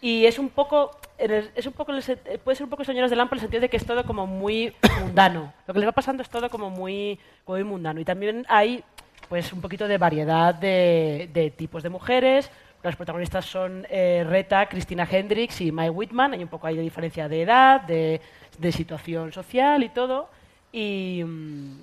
S17: Y es un poco, es un poco eh, puede ser un poco señoras de Lampa en el sentido de que es todo como muy mundano. Lo que les va pasando es todo como muy, muy mundano. Y también hay pues un poquito de variedad de, de tipos de mujeres. Las protagonistas son eh, Reta, Cristina Hendricks y Mae Whitman. Hay un poco ahí de diferencia de edad, de, de situación social y todo. Y mm,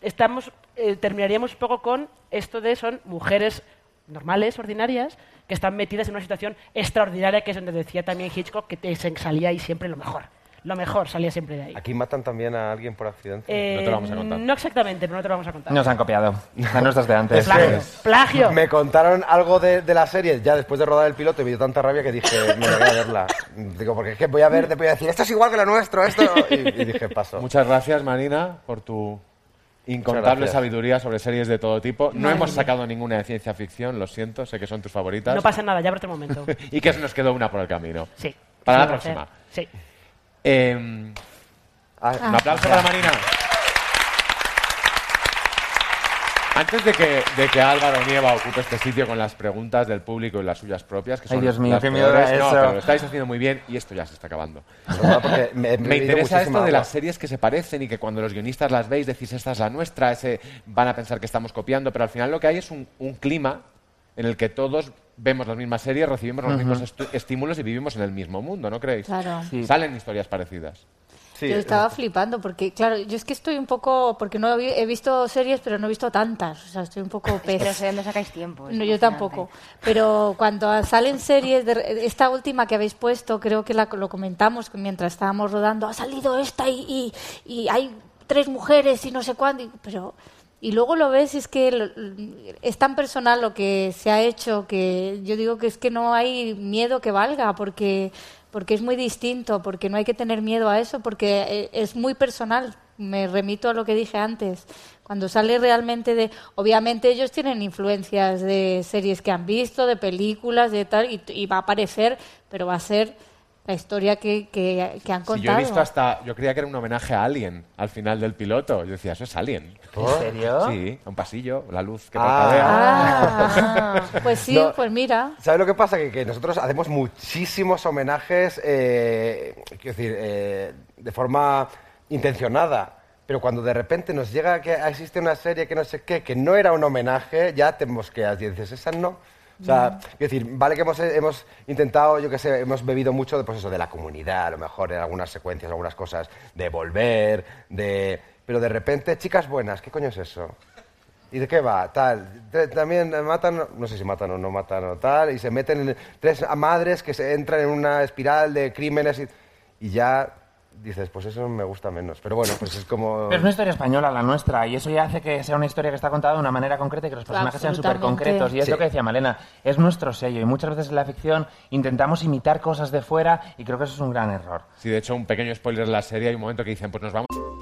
S17: estamos, eh, terminaríamos un poco con esto de son mujeres normales, ordinarias, que están metidas en una situación extraordinaria, que es donde decía también Hitchcock que te salía ahí siempre lo mejor. Lo mejor salía siempre de ahí.
S11: Aquí matan también a alguien por accidente.
S17: Eh, No exactamente, pero no te lo vamos a contar.
S4: Nos han copiado. A nuestras de antes.
S17: Plagio. Plagio.
S11: Me contaron algo de, de la serie ya después de rodar el piloto y me dio tanta rabia que dije, me voy a verla. Digo, porque es que voy a ver, te voy a decir, esto es igual que lo nuestro, esto. Y, y dije, paso.
S2: Muchas gracias, Marina, por tu incontable sabiduría sobre series de todo tipo. No
S17: Madre
S2: hemos
S17: mía.
S2: sacado ninguna de ciencia ficción, lo siento, sé que son tus favoritas.
S17: No pasa nada, ya habrá otro momento.
S2: y que se nos quedó una por el camino.
S17: Sí.
S2: Para la próxima.
S17: Sí.
S2: Eh,
S11: Ah,
S2: un aplauso para Marina. Antes de que, de que Álvaro Nieva ocupe este sitio con las preguntas del público y las suyas propias, que
S4: Ay,
S2: son
S4: Dios mío,
S2: las
S4: qué miedo
S2: peores, no,
S4: eso.
S2: pero lo estáis haciendo muy bien y esto ya se está acabando.
S11: porque me-
S2: interesa esto de las series que se parecen y que cuando los guionistas las veis decís esta es la nuestra, ese van a pensar que estamos copiando, pero al final lo que hay es un, un clima en el que todos vemos las mismas series, recibimos los mismos estímulos y vivimos en el mismo mundo, ¿no creéis?
S13: Claro. Sí.
S2: Salen historias parecidas.
S13: Yo estaba flipando porque, claro, yo es que estoy un poco, porque no he visto series, pero no he visto tantas, o sea, estoy un poco pez.
S14: No sé dónde sacáis tiempo.
S13: No, yo tampoco. Pero cuando salen series, de, esta última que habéis puesto, creo que la, lo comentamos mientras estábamos rodando, ha salido esta y, y, y hay tres mujeres y no sé cuándo, y- pero... Y luego lo ves y es que lo- es tan personal lo que se ha hecho que yo digo que es que no hay miedo que valga porque porque es muy distinto, porque no hay que tener miedo a eso, porque eh, es muy personal. Me remito a lo que dije antes. Cuando sale realmente de... Obviamente ellos tienen influencias de series que han visto, de películas, de tal, y, y va a aparecer, pero va a ser la historia que, que, que han
S2: Si yo
S13: contado.
S2: he visto hasta, yo creía que era un homenaje a Alien al final del piloto. Yo decía, eso es Alien.
S4: ¿En serio?
S2: Sí, un pasillo, la luz que
S13: Ah, pues sí,
S11: No.
S13: pues mira.
S11: ¿Sabes lo que pasa? Que, que nosotros hacemos muchísimos homenajes, eh, quiero decir, eh, de forma intencionada. Pero cuando de repente nos llega que existe una serie que no sé qué, que no era un homenaje, ya te mosqueas y dices, esa no. O sea, quiero decir, vale que hemos, hemos intentado, yo qué sé, hemos bebido mucho de, pues eso, de la comunidad, a lo mejor en algunas secuencias, algunas cosas, de volver, de... Pero de repente, chicas buenas, ¿qué coño es eso? ¿Y de qué va? Tal. También matan, no sé si matan o no matan o tal, y se meten en tres madres que se entran en una espiral de crímenes y, y ya dices, pues eso me gusta menos. Pero bueno, pues es como...
S4: Pero es una historia española, la nuestra, y eso ya hace que sea una historia que está contada de una manera concreta y que los personajes sean súper concretos. Y es
S13: Sí.
S4: lo que decía Malena, es nuestro sello. Y muchas veces en la ficción intentamos imitar cosas de fuera y creo que eso es un gran error.
S2: Sí, de hecho, un pequeño spoiler de la serie, hay un momento que dicen, pues nos vamos...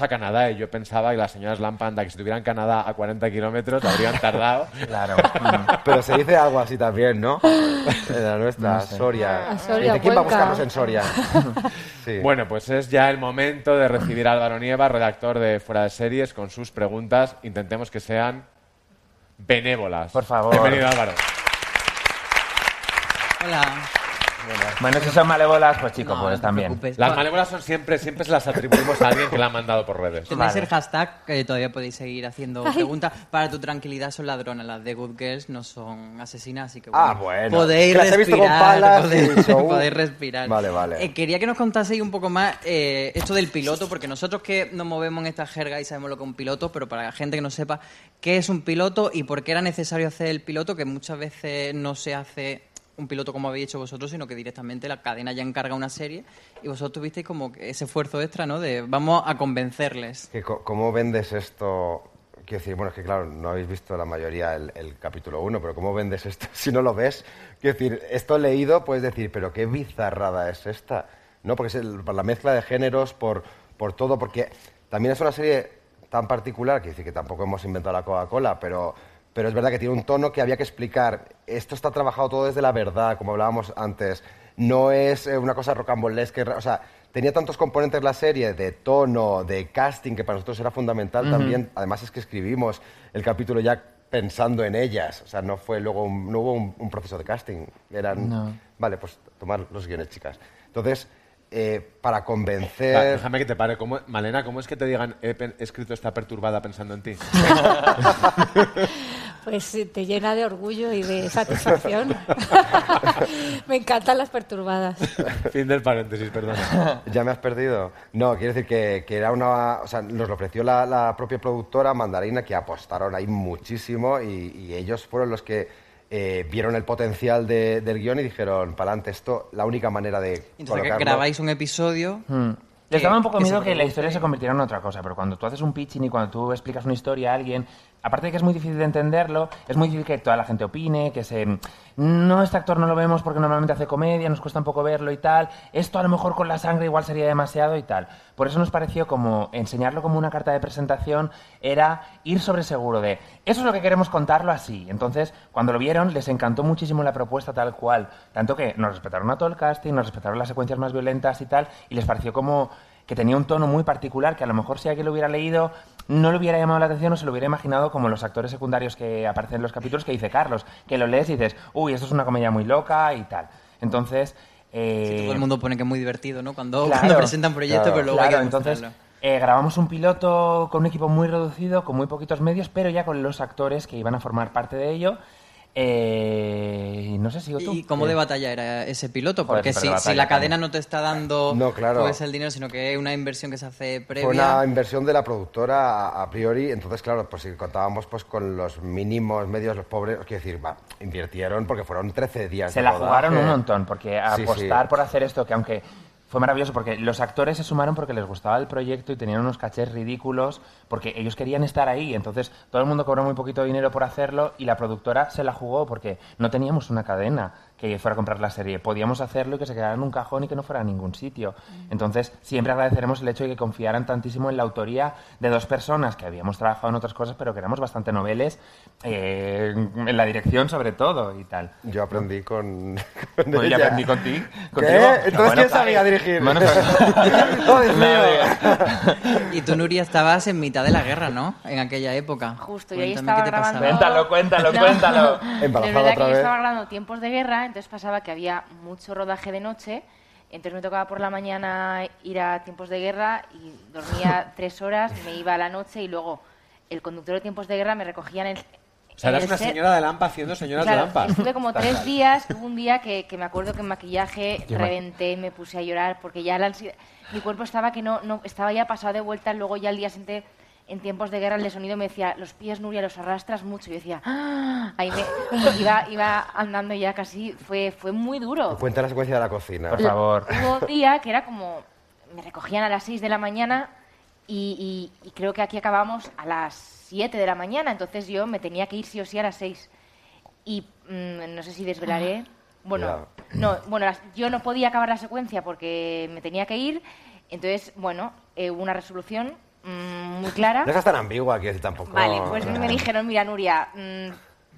S2: A Canadá y yo pensaba que las señoras Lampanda que si estuvieran en Canadá a 40 kilómetros habrían tardado.
S11: Claro. Pero se dice algo así también, ¿no? En la nuestra,
S2: No sé.
S11: Soria.
S2: A Soria,
S11: Dice, ¿Quién va a buscarnos en Soria? Sí.
S2: Bueno, pues es ya el momento de recibir a Álvaro Nieva, redactor de Fuera de Series, con sus preguntas. Intentemos que sean benévolas. Por
S4: favor.
S2: Bienvenido, Álvaro.
S4: Hola. Bueno, si son malévolas, pues chicos, pues también.
S2: Las malévolas son siempre, siempre se las atribuimos a alguien que la ha mandado por redes.
S19: Tenéis el hashtag que todavía podéis seguir haciendo preguntas. Para tu tranquilidad son ladronas, las de Good Girls no son asesinas, así que
S11: Ah, bueno.
S19: podéis
S11: Que las he visto con
S19: respirar.
S11: palas y
S19: podéis,
S11: dicho, uh.
S19: podéis respirar.
S11: Vale, vale.
S19: Eh, quería que nos contaseis un poco más eh, esto del piloto, porque nosotros que nos movemos en esta jerga y sabemos lo que es un piloto, pero para la gente que no sepa qué es un piloto y por qué era necesario hacer el piloto, que muchas veces no se hace un piloto como habéis hecho vosotros, sino que directamente la cadena ya encarga una serie y vosotros tuvisteis como ese esfuerzo extra, ¿no? De vamos a convencerles.
S11: ¿Cómo vendes esto? Quiero decir, bueno, es que claro, no habéis visto la mayoría el, capítulo 1, pero ¿cómo vendes esto si no lo ves? Quiero decir, esto leído puedes decir, pero qué bizarrada es esta, ¿no? Porque es la mezcla de géneros, por, por todo, porque también es una serie tan particular, que decir que tampoco hemos inventado la Coca-Cola, pero, pero es verdad que tiene un tono que había que explicar. Esto está trabajado todo desde la verdad, como hablábamos antes. No es eh, una cosa rocambolesca, o sea, tenía tantos componentes la serie de tono, de casting, que para nosotros era fundamental
S4: Ujú.
S11: también. Además es que escribimos el capítulo ya pensando en ellas, o sea, no fue luego un- no hubo un, un proceso de casting. Eran,
S4: No.
S11: vale, pues tomar los guiones, chicas. Entonces, eh, para
S2: Va,
S11: convencer...
S2: déjame que te pare. ¿Cómo- Malena, ¿cómo es que te digan he escrito esta perturbada pensando en ti?
S3: Pues eh, te llena de orgullo y de satisfacción. Me encantan las perturbadas.
S2: fin del paréntesis, perdona.
S11: ¿Ya me has perdido? No, quiero decir que, que era una... O sea, nos lo ofreció la, la propia productora Mandarina, que apostaron ahí muchísimo y, y ellos fueron los que eh, vieron el potencial de- del guion y dijeron, para adelante, esto, la única manera de
S19: Entonces que grabáis un episodio...
S4: Hmm. Les daba un poco miedo que la historia se convirtiera en otra cosa, pero cuando tú haces un pitching y cuando tú explicas una historia a alguien, aparte de que es muy difícil de entenderlo, es muy difícil que toda la gente opine, que se... No, este actor no lo vemos porque normalmente hace comedia, nos cuesta un poco verlo y tal. Esto a lo mejor con la sangre igual sería demasiado y tal. Por eso nos pareció como enseñarlo como una carta de presentación era ir sobre seguro de eso es lo que queremos contarlo así. Entonces, cuando lo vieron, les encantó muchísimo la propuesta tal cual. Tanto que nos respetaron a todo el casting, nos respetaron las secuencias más violentas y tal, y les pareció como que tenía un tono muy particular que a lo mejor si alguien lo hubiera leído no le hubiera llamado la atención o se lo hubiera imaginado como los actores secundarios que aparecen en los capítulos que dice Carlos, que lo lees y dices, uy, esto es una comedia muy loca y tal. Entonces... eh,
S19: Todo el mundo pone que es muy divertido, ¿no? Cuando,
S4: Claro.
S19: cuando presentan proyectos, pero luego hay
S4: Claro,
S19: que
S4: entonces eh, grabamos un piloto con un equipo muy reducido, con muy poquitos medios, pero ya con los actores que iban a formar parte de ello. Eh, no sé si tú.
S19: ¿Y cómo
S4: Eh,
S19: de batalla era ese piloto?
S4: Joder,
S19: Porque si, la cadena
S4: también.
S19: no te está dando
S11: No, claro.
S19: pues, el dinero, sino que es una inversión que se hace previa...
S11: Fue una inversión de la productora a, a priori, entonces claro, pues si contábamos pues con los mínimos medios, los pobres, quiero decir, va, invirtieron porque fueron 13 días
S4: Se
S11: de
S4: la
S11: rodaje.
S4: jugaron un montón, porque
S11: Sí,
S4: apostar
S11: sí.
S4: por hacer esto, que aunque fue maravilloso, porque los actores se sumaron porque les gustaba el proyecto y tenían unos cachés ridículos, porque ellos querían estar ahí, entonces todo el mundo cobró muy poquito dinero por hacerlo y la productora se la jugó porque no teníamos una cadena que fuera a comprar la serie, podíamos hacerlo y que se quedara en un cajón y que no fuera a ningún sitio. Entonces siempre agradeceremos el hecho de que confiaran tantísimo en la autoría de dos personas que habíamos trabajado en otras cosas, pero que éramos bastante noveles, eh, en la dirección sobre todo y tal.
S11: Yo aprendí con, con
S4: Pues yo
S11: ella.
S4: aprendí contigo.
S11: ¿Qué? Entonces,
S4: Bueno,
S11: ¿quién
S4: claro.
S11: sabía dirigir?
S4: Bueno, pero-
S11: ¡Oh, Dios mío!
S19: Y tú, Nuria, estabas en mitad de la guerra, ¿no? En aquella época.
S14: Justo, yo ahí estaba
S19: qué te
S14: grabando...
S19: pasaba.
S4: Cuéntalo, cuéntalo,
S14: No.
S4: cuéntalo.
S11: Embarazada otra
S14: que yo
S11: vez.
S14: estaba grabando tiempos de guerra, entonces pasaba que había mucho rodaje de noche, entonces me tocaba por la mañana ir a tiempos de guerra y dormía tres horas, me iba a la noche y luego el conductor de tiempos de guerra me recogía en el,
S2: O sea, eras
S14: el
S2: una
S14: set-
S2: señora de Lampa haciendo señoras
S14: Claro,
S2: de Lampa.
S14: Estuve como tres días, hubo un día que, que me acuerdo que en maquillaje
S2: Qué
S14: reventé, me puse a llorar porque ya la ansiedad, mi cuerpo estaba que no, no estaba ya pasado de vuelta, luego ya al día siguiente en tiempos de guerra el de sonido me decía, los pies Nuria los arrastras mucho, y yo decía, "Ah", ahí me iba, iba andando ya casi, fue, fue muy duro.
S11: Cuenta la secuencia de la cocina.
S4: Por favor.
S14: Hubo un día que era como, me recogían a las 6 de la mañana y, y- y creo que aquí acabamos a las 7 de la mañana, entonces yo me tenía que ir sí o sí a las 6. Y mm, no sé si desvelaré. Bueno,
S11: Cuidado.
S14: no, bueno, las- yo no podía acabar la secuencia porque me tenía que ir, entonces, bueno, eh, hubo una resolución mm, muy clara.
S11: No seas tan ambigua que tampoco...
S14: Vale, pues me dijeron, mira, Nuria, mm,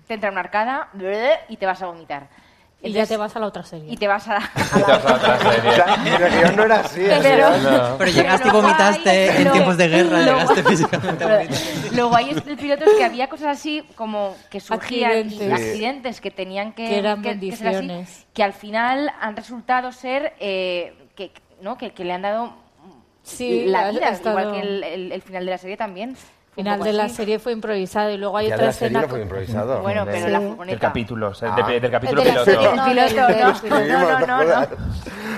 S14: te entra una arcada y te vas a vomitar.
S3: Y ya te vas a la otra serie.
S14: Y te vas a,
S11: O sea, mi guion no era así. el
S14: Pero-
S11: no.
S19: Pero llegaste y
S14: luego
S19: vomitaste
S14: hay-
S19: en
S14: lo-
S19: tiempos de guerra, llegaste físicamente a vomitar.
S14: Lo guay es del piloto es que había cosas así como que surgían
S3: Accidentes.
S14: y accidentes que tenían que,
S3: Que eran
S14: ser así,
S3: bendiciones.
S14: que al final han resultado ser eh, que, ¿no? que, que le han dado
S3: Sí,
S14: la vida,
S3: ha estado-
S14: igual que el, el- el final de la serie también. Un
S3: final de la
S14: así.
S3: serie fue improvisado y luego hay
S11: Ya
S3: otra
S11: la serie
S3: escena.
S11: no fue improvisado.
S14: Bueno, pero
S4: Del-
S14: la
S4: Del
S14: furgoneta.
S4: capítulo, o sea,
S11: Ah.
S4: de- del capítulo
S14: El de
S4: piloto.
S14: serie, no,
S3: Piloto,
S14: del- del-
S3: no,
S14: del- no, no, no.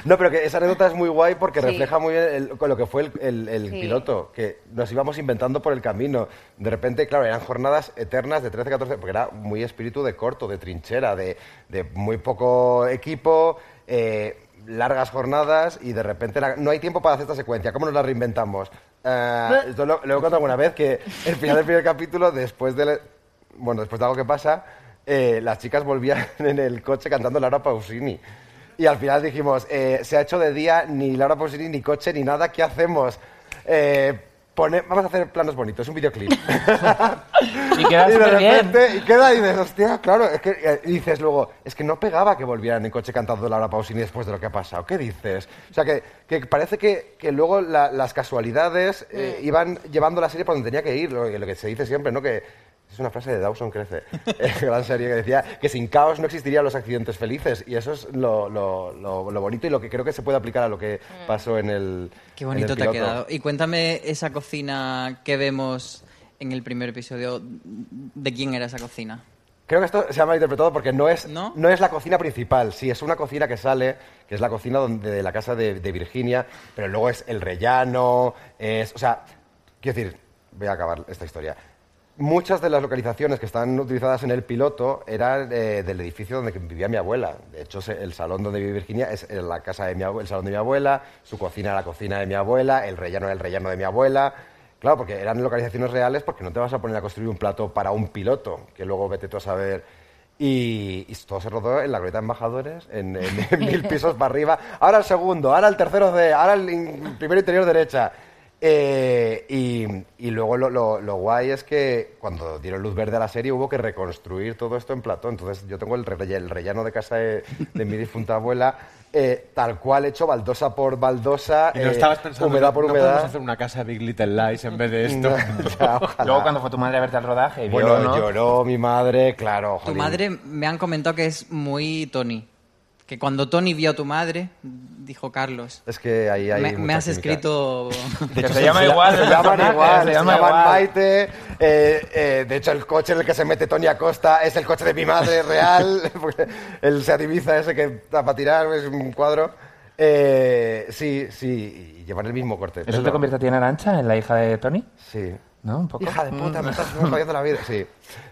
S14: No,
S11: pero que esa anécdota es muy guay porque
S14: Sí.
S11: refleja muy bien el- con lo que fue el, el- el
S14: Sí.
S11: piloto, que nos íbamos inventando por el camino. De repente, claro, eran jornadas eternas de 13, 14, porque era muy espíritu de corto, de trinchera, de, de muy poco equipo, eh, largas jornadas y de repente la- no hay tiempo para hacer esta secuencia. ¿Cómo nos la reinventamos? Eh, esto lo, lo he contado alguna vez que el final del primer capítulo, después de, bueno, después de algo que pasa, eh, las chicas volvían en el coche cantando Laura Pausini. Y al final dijimos, eh, se ha hecho de día ni Laura Pausini, ni coche, ni nada, ¿qué hacemos? Eh, pone- vamos a hacer planos bonitos, un videoclip.
S4: Y queda
S11: de
S4: súper bien.
S11: repente- y queda y dices, hostia, claro, es que, eh, y dices luego, es que no pegaba que volvieran en coche cantando Laura Pausini después de lo que ha pasado. ¿Qué dices? O sea, que, que parece que, que luego la- las casualidades eh, iban llevando la serie por donde tenía que ir, lo, lo que se dice siempre, ¿no? Que es una frase de Dawson Crece, eh, gran serie que decía que sin caos no existirían los accidentes felices. Y eso es lo, lo- lo- lo bonito y lo que creo que se puede aplicar a lo que pasó en el.
S19: Qué bonito
S11: el
S19: te ha quedado. Y cuéntame esa cocina que vemos en el primer episodio. ¿De quién era esa cocina?
S11: Creo que esto se ha malinterpretado porque no es,
S19: ¿No?
S11: ¿No? es la cocina principal. Sí, es una cocina que sale, que es la cocina donde, de la casa de, de Virginia, pero luego es el rellano, es... O sea, quiero decir, voy a acabar esta historia. Muchas de las localizaciones que están utilizadas en el piloto eran eh, del edificio donde vivía mi abuela. De hecho, el salón donde vive Virginia es eh, la casa de mi abue- el salón de mi abuela, su cocina era la cocina de mi abuela, el rellano era el rellano de mi abuela. Claro, porque eran localizaciones reales porque no te vas a poner a construir un plato para un piloto, que luego vete tú a saber. Y, y todo se rodó en la Glorieta de Embajadores, en mil pisos para arriba. Ahora el segundo, ahora el tercero de, ahora el in- primero interior derecha. Eh, y, y luego lo, lo- lo guay es que cuando dieron luz verde a la serie hubo que reconstruir todo esto en plató. Entonces yo tengo el, relle- el rellano de casa de, de mi difunta abuela, eh, tal cual hecho, baldosa por baldosa,
S2: Y no
S11: eh,
S2: estabas pensando,
S11: humedad por
S2: no podemos hacer una casa Big Little Lies en vez de esto.
S11: No, ya.
S4: Luego cuando fue tu madre a verte al rodaje y vio,
S11: Bueno,
S4: ¿no?
S11: lloró mi madre, claro.
S19: Tu
S11: jolín.
S19: madre me han comentado que es muy Tony. Que cuando Tony vio a tu madre, dijo Carlos.
S11: Es que ahí hay
S19: me, has
S11: química.
S19: escrito.
S11: De hecho, se, llaman igual, se llaman Maite. eh, eh, de hecho, el coche en el que se mete Tony Acosta es el coche de mi madre real. porque el Seat Ibiza ese que da para tirar, es un cuadro. Eh, sí, sí, y llevan el mismo corte.
S4: ¿Eso te convierte a ti en Arancha, en la hija de Tony?
S11: Sí.
S4: ¿No? Un poco.
S11: Hija de puta, me
S4: Mm.
S11: estás jodiendo la vida. Sí.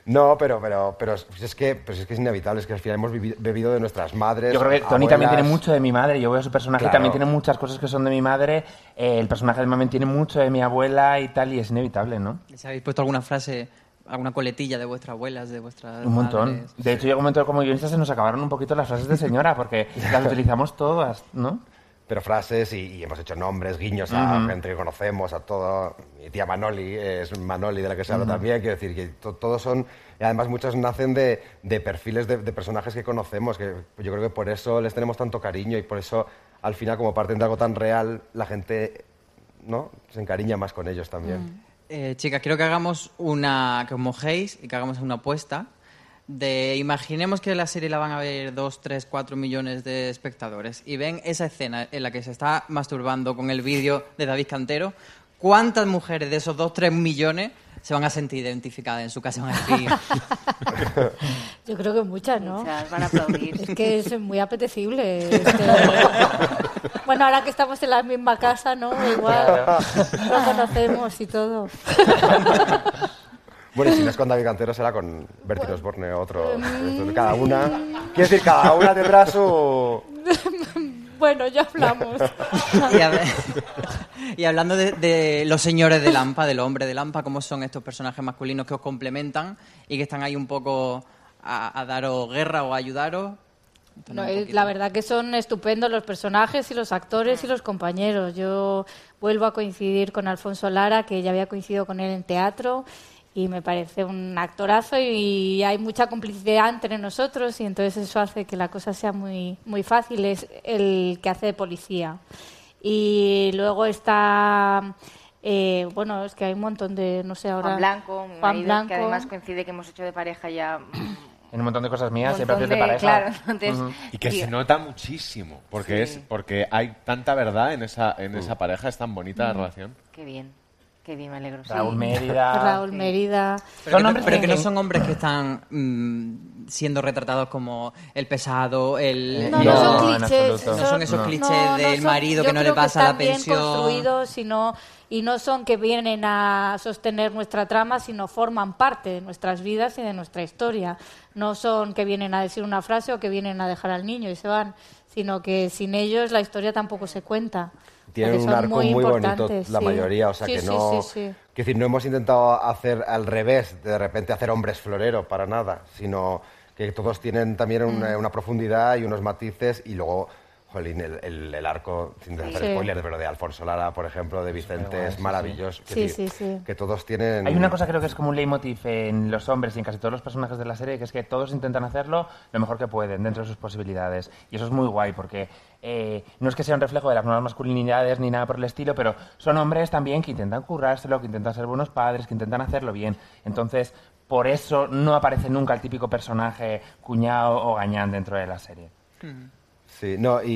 S11: No, pero, pero, pero es que, pues es que es inevitable, es que al final hemos vivi- bebido de nuestras madres.
S4: Yo creo que Tony también tiene mucho de mi madre. Yo veo su personaje y
S11: Claro.
S4: también tiene muchas cosas que son de mi madre. Eh, el personaje de Mamen tiene mucho de mi abuela y tal, y es inevitable, ¿no?
S19: ¿Les habéis puesto alguna frase, alguna coletilla de vuestras abuelas, de vuestras
S4: Un montón.
S19: madres?
S4: De hecho, llegó un momento como guionistas se nos acabaron un poquito las frases de señora, porque las utilizamos todas, ¿no?
S11: Pero frases y, y hemos hecho nombres, guiños a
S4: Ujú.
S11: gente que conocemos, a todo. Mi tía Manoli es Manoli de la que se habla
S4: Ujú.
S11: también, quiero decir que to- todos son, y además muchos nacen de, de perfiles de, de personajes que conocemos, que yo creo que por eso les tenemos tanto cariño y por eso al final como parten de algo tan real, la gente ¿no? se encariña más con ellos también.
S19: Eh, chicas, quiero que hagamos una. que os mojéis y que hagamos una apuesta. De imaginemos que la serie la van a ver 2, 3, 4 millones de espectadores y ven esa escena en la que se está masturbando con el vídeo de David Cantero. ¿Cuántas mujeres de esos 2, 3 millones se van a sentir identificadas en su casa.
S13: Yo creo que muchas, ¿no?
S14: Muchas van a aplaudir.
S13: Es que es muy apetecible. este- Bueno, ahora que estamos en la misma casa, ¿no? Igual lo conocemos y todo.
S11: Bueno, y si no es con David Cantero, será con Bertín Osborne, otro. Entonces, Cada una. Quiero decir, cada una tendrá su.
S13: Bueno, ya hablamos.
S19: Y, hab- y hablando de, de los señores de Lampa, del hombre de Lampa, ¿cómo son estos personajes masculinos que os complementan y que están ahí un poco a, a daros guerra o a ayudaros?
S13: No, eh, la verdad que son estupendos los personajes y los actores y los compañeros. Yo vuelvo a coincidir con Alfonso Lara, que ya había coincidido con él en teatro, y me parece un actorazo y hay mucha complicidad entre nosotros y entonces eso hace que la cosa sea muy, muy fácil. Es el que hace de policía. Y luego está... eh, bueno, es que hay un montón de, no sé ahora...
S14: Juan Blanco, mi
S13: Juan
S14: marido,
S13: Blanco.
S14: que además coincide que hemos hecho de pareja ya...
S4: En un montón de cosas mías, siempre haces de pareja.
S14: claro, entonces-.
S2: Y que
S14: Sí.
S2: se nota muchísimo, porque es porque hay tanta verdad en esa en esa pareja, es tan bonita la
S14: Mm.
S2: relación.
S14: Qué bien, qué bien, me alegro. sí.
S4: Raúl Mérida.
S13: Raúl Mérida.
S19: Pero, que, no-
S14: hombres
S19: pero que no
S14: que-
S19: son hombres que están mm, siendo retratados como el pesado, el...
S13: No, no, son clichés.
S19: No son esos clichés
S13: no,
S19: del
S13: son-
S19: marido que no le pasa la
S13: están
S19: pensión.
S13: construidos, sino, y no son que vienen a sostener nuestra trama, sino forman parte de nuestras vidas y de nuestra historia. No son que vienen a decir una frase o que vienen a dejar al niño y se van, sino que sin ellos la historia tampoco se cuenta.
S11: Tienen un arco muy, bonito, la mayoría, o sea
S13: Sí,
S11: que no.
S13: sí, sí.
S11: Quiero decir, no hemos intentado hacer al revés, de repente hacer hombres florero, para nada, sino que todos tienen también una,
S13: Mm.
S11: una profundidad y unos matices y luego. Jolín, el, el- el arco, sin hacer
S13: Sí.
S11: spoilers, pero de Alfonso Lara, por ejemplo, de Vicente, es maravilloso.
S13: sí. Sí, sí.
S11: Que todos tienen...
S4: Hay una cosa creo que es como un leitmotiv en los hombres y en casi todos los personajes de la serie, que es que todos intentan hacerlo lo mejor que pueden, dentro de sus posibilidades. Y eso es muy guay, porque eh, no es que sea un reflejo de las nuevas masculinidades ni nada por el estilo, pero son hombres también que intentan currárselo, que intentan ser buenos padres, que intentan hacerlo bien. Entonces, por eso no aparece nunca el típico personaje cuñado o gañán dentro de la serie.
S11: Sí, no, y,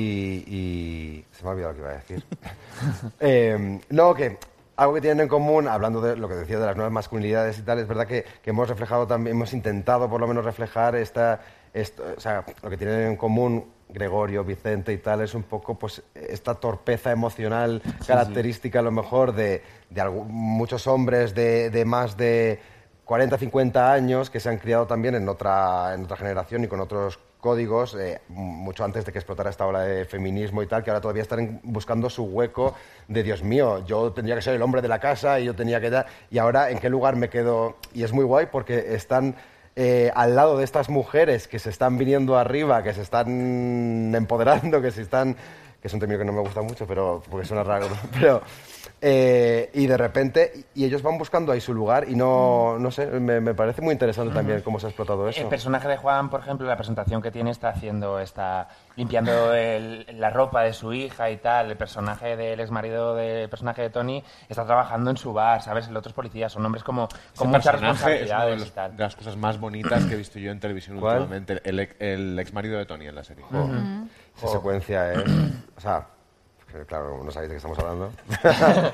S11: y- Se me ha olvidado lo que iba a decir. Eh, no, que algo que tienen en común, hablando de lo que decía de las nuevas masculinidades y tal, es verdad que, que hemos reflejado también, hemos intentado por lo menos reflejar esta, esto, o sea, lo que tienen en común Gregorio, Vicente y tal, es un poco pues esta torpeza emocional característica a lo mejor de, de muchos hombres de, de más de 40, 50 años que se han criado también en otra, en otra generación y con otros códigos, mucho antes de que explotara esta ola de feminismo y tal, que ahora todavía están buscando su hueco de Dios mío, yo tendría que ser el hombre de la casa y yo tenía que dar, y ahora en qué lugar me quedo. Y es muy guay porque están eh, al lado de estas mujeres que se están viniendo arriba, que se están empoderando, que se están que es un término que no me gusta mucho, pero porque suena raro, pero eh, y de repente y ellos van buscando ahí su lugar y no no sé, me, me parece muy interesante también cómo se ha explotado eso.
S4: El personaje de Juan, por ejemplo, la presentación que tiene está haciendo, está limpiando el- la ropa de su hija y tal. El personaje del ex marido del personaje de Tony está trabajando en su bar, ¿sabes? El otro es policía, son hombres como con
S2: Ese
S4: muchas
S2: es de,
S4: responsabilidades
S2: los-
S4: y tal.
S2: de las cosas más bonitas que he visto yo en televisión
S11: ¿Cuál?
S2: últimamente. El, ex- el ex marido de Tony en la serie.
S11: Jo, Esa secuencia es. O sea, claro, no sabéis de qué estamos hablando.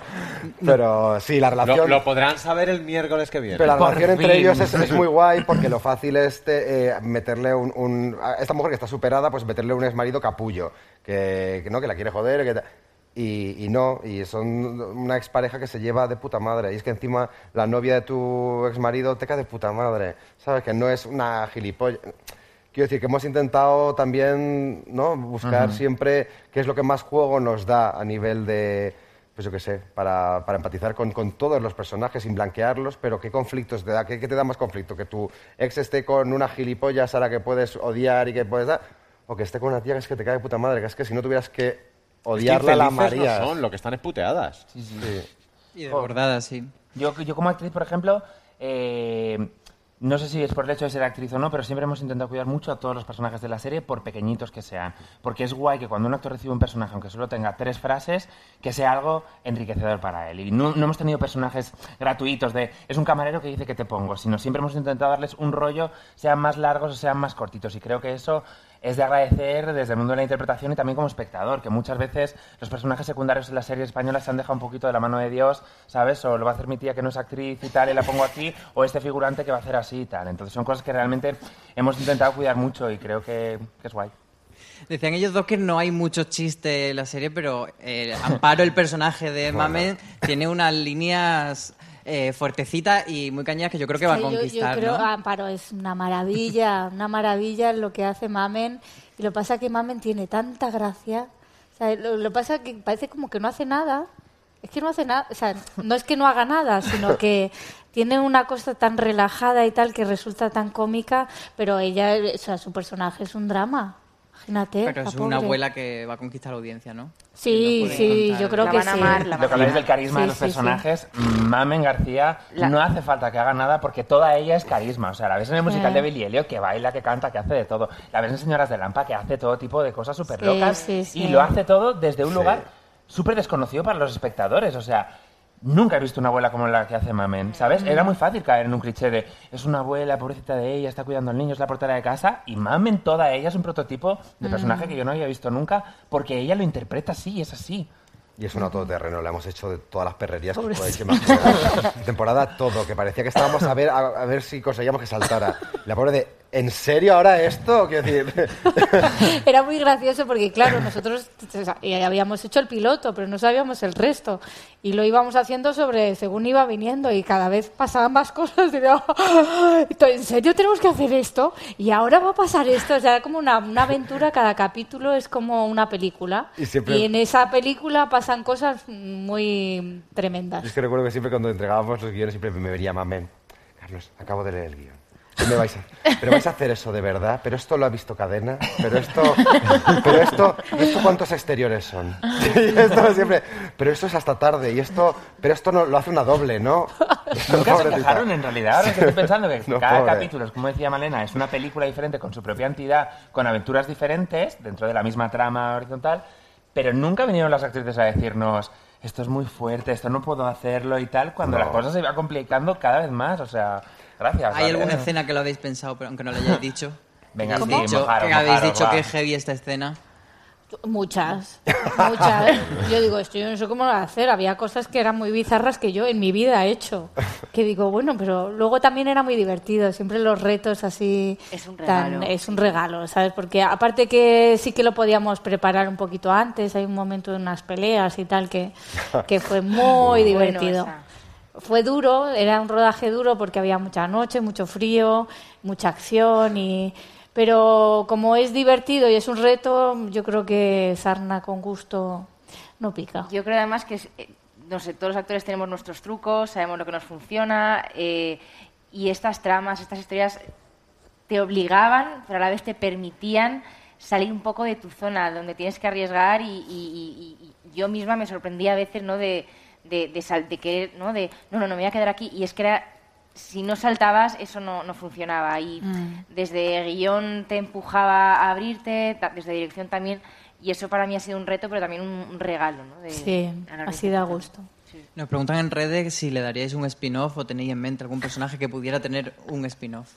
S11: pero sí, la relación.
S2: Lo, lo podrán saber el miércoles que viene.
S11: Pero la
S2: Por
S11: relación entre ellos es, es muy guay porque lo fácil es te- eh, meterle un, un- a esta mujer que está superada, pues meterle un exmarido capullo, que, que no, que la quiere joder, que ta- y, y no, y son una expareja que se lleva de puta madre. Y es que encima la novia de tu exmarido te cae de puta madre, ¿sabes? Que no es una gilipollas. Quiero decir que hemos intentado también ¿no? buscar siempre qué es lo que más juego nos da a nivel de, pues yo qué sé, para, para empatizar con, con todos los personajes sin blanquearlos, pero qué conflictos te da, qué, qué te da más conflicto, que tu ex esté con una gilipollas a la que puedes odiar y que puedes dar, o que esté con una tía que es que te cae de puta madre, que es que si no tuvieras que
S2: Es que
S11: odiarla la María.
S2: no son, lo que están es puteadas.
S19: Y desbordadas, sí.
S4: Yo, yo como actriz, por ejemplo, eh, no sé si es por el hecho de ser actriz o no, pero siempre hemos intentado cuidar mucho a todos los personajes de la serie, por pequeñitos que sean. Porque es guay que cuando un actor recibe un personaje, aunque solo tenga tres frases, que sea algo enriquecedor para él. Y no, no hemos tenido personajes gratuitos de es un camarero que dice que te pongo, sino siempre hemos intentado darles un rollo, sean más largos o sean más cortitos. Y creo que eso es de agradecer desde el mundo de la interpretación y también como espectador, que muchas veces los personajes secundarios en las series españolas se han dejado un poquito de la mano de Dios, ¿sabes? O lo va a hacer mi tía que no es actriz y tal, y la pongo aquí, o este figurante que va a hacer así y tal. Entonces son cosas que realmente hemos intentado cuidar mucho y creo que, que es guay.
S19: Decían ellos dos que no hay mucho chiste en la serie, pero eh, Amparo, el personaje de
S4: Bueno.
S19: Mamen, tiene unas líneas eh, fuertecitas y muy cañas que yo creo que va a
S13: Sí, yo-
S19: conquistar,
S13: Yo, creo,
S19: ¿no?
S13: Amparo, es una maravilla, una maravilla lo que hace Mamen. Y lo pasa que Mamen tiene tanta gracia. O sea, lo, lo pasa que parece como que no hace nada. Es que no hace nada. O sea, no es que no haga nada, sino que tiene una cosa tan relajada y tal que resulta tan cómica. Pero ella, o sea, su personaje es un drama. Imagínate.
S19: Pero es una
S13: pobre.
S19: abuela que va a conquistar la audiencia, ¿no?
S13: Sí, sí,
S19: contar.
S13: yo creo
S19: La
S13: que
S19: van a
S13: sí.
S19: amar, la
S4: Lo que habláis del carisma
S13: Sí,
S4: de los
S13: sí, sí.
S4: personajes, Mamen García
S13: La-
S4: no hace falta que haga nada porque toda ella es carisma. O sea, la ves en el musical de Billy Elliot que baila, que canta, que hace de todo. La ves en Señoras de Lampa que hace todo tipo de cosas súper
S13: Sí,
S4: locas.
S13: sí, sí.
S4: Y lo hace todo desde un
S11: Sí.
S4: lugar súper desconocido para los espectadores. O sea, nunca he visto una abuela como la que hace Mamen, ¿sabes? Era muy fácil caer en un cliché de es una abuela, pobrecita de ella, está cuidando al niño, es la portera de casa. Y Mamen, toda ella es un prototipo de
S11: Mm.
S4: personaje que yo no había visto nunca porque ella lo interpreta así, y es así.
S11: Y es un todoterreno, le hemos hecho de todas las perrerías que podéis imaginar. Temporada todo, que parecía que estábamos a ver, a, a ver si conseguíamos que saltara. La pobre de, ¿en serio ahora esto? Quiero decir,
S13: Era muy gracioso porque, claro, nosotros habíamos hecho el piloto, pero no sabíamos el resto. Y lo íbamos haciendo sobre según iba viniendo y cada vez pasaban más cosas. Y "Ah, ¿en serio tenemos que hacer esto? Y ahora va a pasar esto. O sea, era como una, una aventura, cada capítulo es como una película.
S11: Y siempre-
S13: Y en esa película pasan cosas muy tremendas.
S11: es que recuerdo que siempre cuando entregábamos los guiones siempre me vería mamen. Carlos, acabo de leer el guion. ¿Qué me vais a- Pero vais a hacer eso de verdad, pero esto lo ha visto cadena, pero esto, pero esto, ¿y esto cuántos exteriores son? Y esto siempre, pero esto es hasta tarde y esto, pero esto no lo hace una doble, ¿no?
S4: Nunca se quejaron en realidad. Ahora estoy pensando que
S11: No,
S4: cada
S11: pobre.
S4: capítulo, como decía Malena, es una película diferente con su propia entidad, con aventuras diferentes dentro de la misma trama horizontal, pero nunca vinieron las actrices a decirnos esto es muy fuerte, esto no puedo hacerlo y tal, cuando
S11: No.
S4: la cosa se iba complicando cada vez más. O sea, gracias.
S19: ¿Hay
S4: ¿vale?
S19: alguna escena que lo habéis pensado, pero aunque no lo hayáis dicho?
S4: Venga,
S19: Que
S4: sí,
S19: habéis dicho,
S4: mojaros,
S19: que habéis
S4: mojaros,
S19: dicho
S4: va.
S19: que es heavy esta escena.
S13: Muchas, muchas. Yo digo, esto yo no sé cómo lo voy a hacer. Había cosas que eran muy bizarras que yo en mi vida he hecho. Que digo, bueno, pero luego también era muy divertido. Siempre los retos así.
S14: Es un
S13: tan-
S14: regalo.
S13: es un regalo, ¿sabes? Porque aparte que sí que lo podíamos preparar un poquito antes, hay un momento de unas peleas y tal que, que fue muy
S14: Bueno,
S13: divertido.
S14: esa.
S13: Fue duro, era un rodaje duro porque había mucha noche, mucho frío, mucha acción y pero como es divertido y es un reto, yo creo que sarna con gusto no pica.
S14: Yo creo además que, eh, no sé, todos los actores tenemos nuestros trucos, sabemos lo que nos funciona eh, y estas tramas, estas historias te obligaban, pero a la vez te permitían salir un poco de tu zona, donde tienes que arriesgar y- y- y- y yo misma me sorprendía a veces, ¿no? De, de, de, sal- de querer, ¿no? De, no, no, no, me voy a quedar aquí. Y es que era, si no saltabas, eso no, no funcionaba. Y
S13: Mm.
S14: desde guion te empujaba a abrirte, ta- desde dirección también. Y eso para mí ha sido un reto, pero también un, un regalo, ¿no? De-
S13: Sí, así da gusto.
S19: Nos preguntan en redes si le daríais un spin-off o tenéis en mente algún personaje que pudiera tener un spin-off.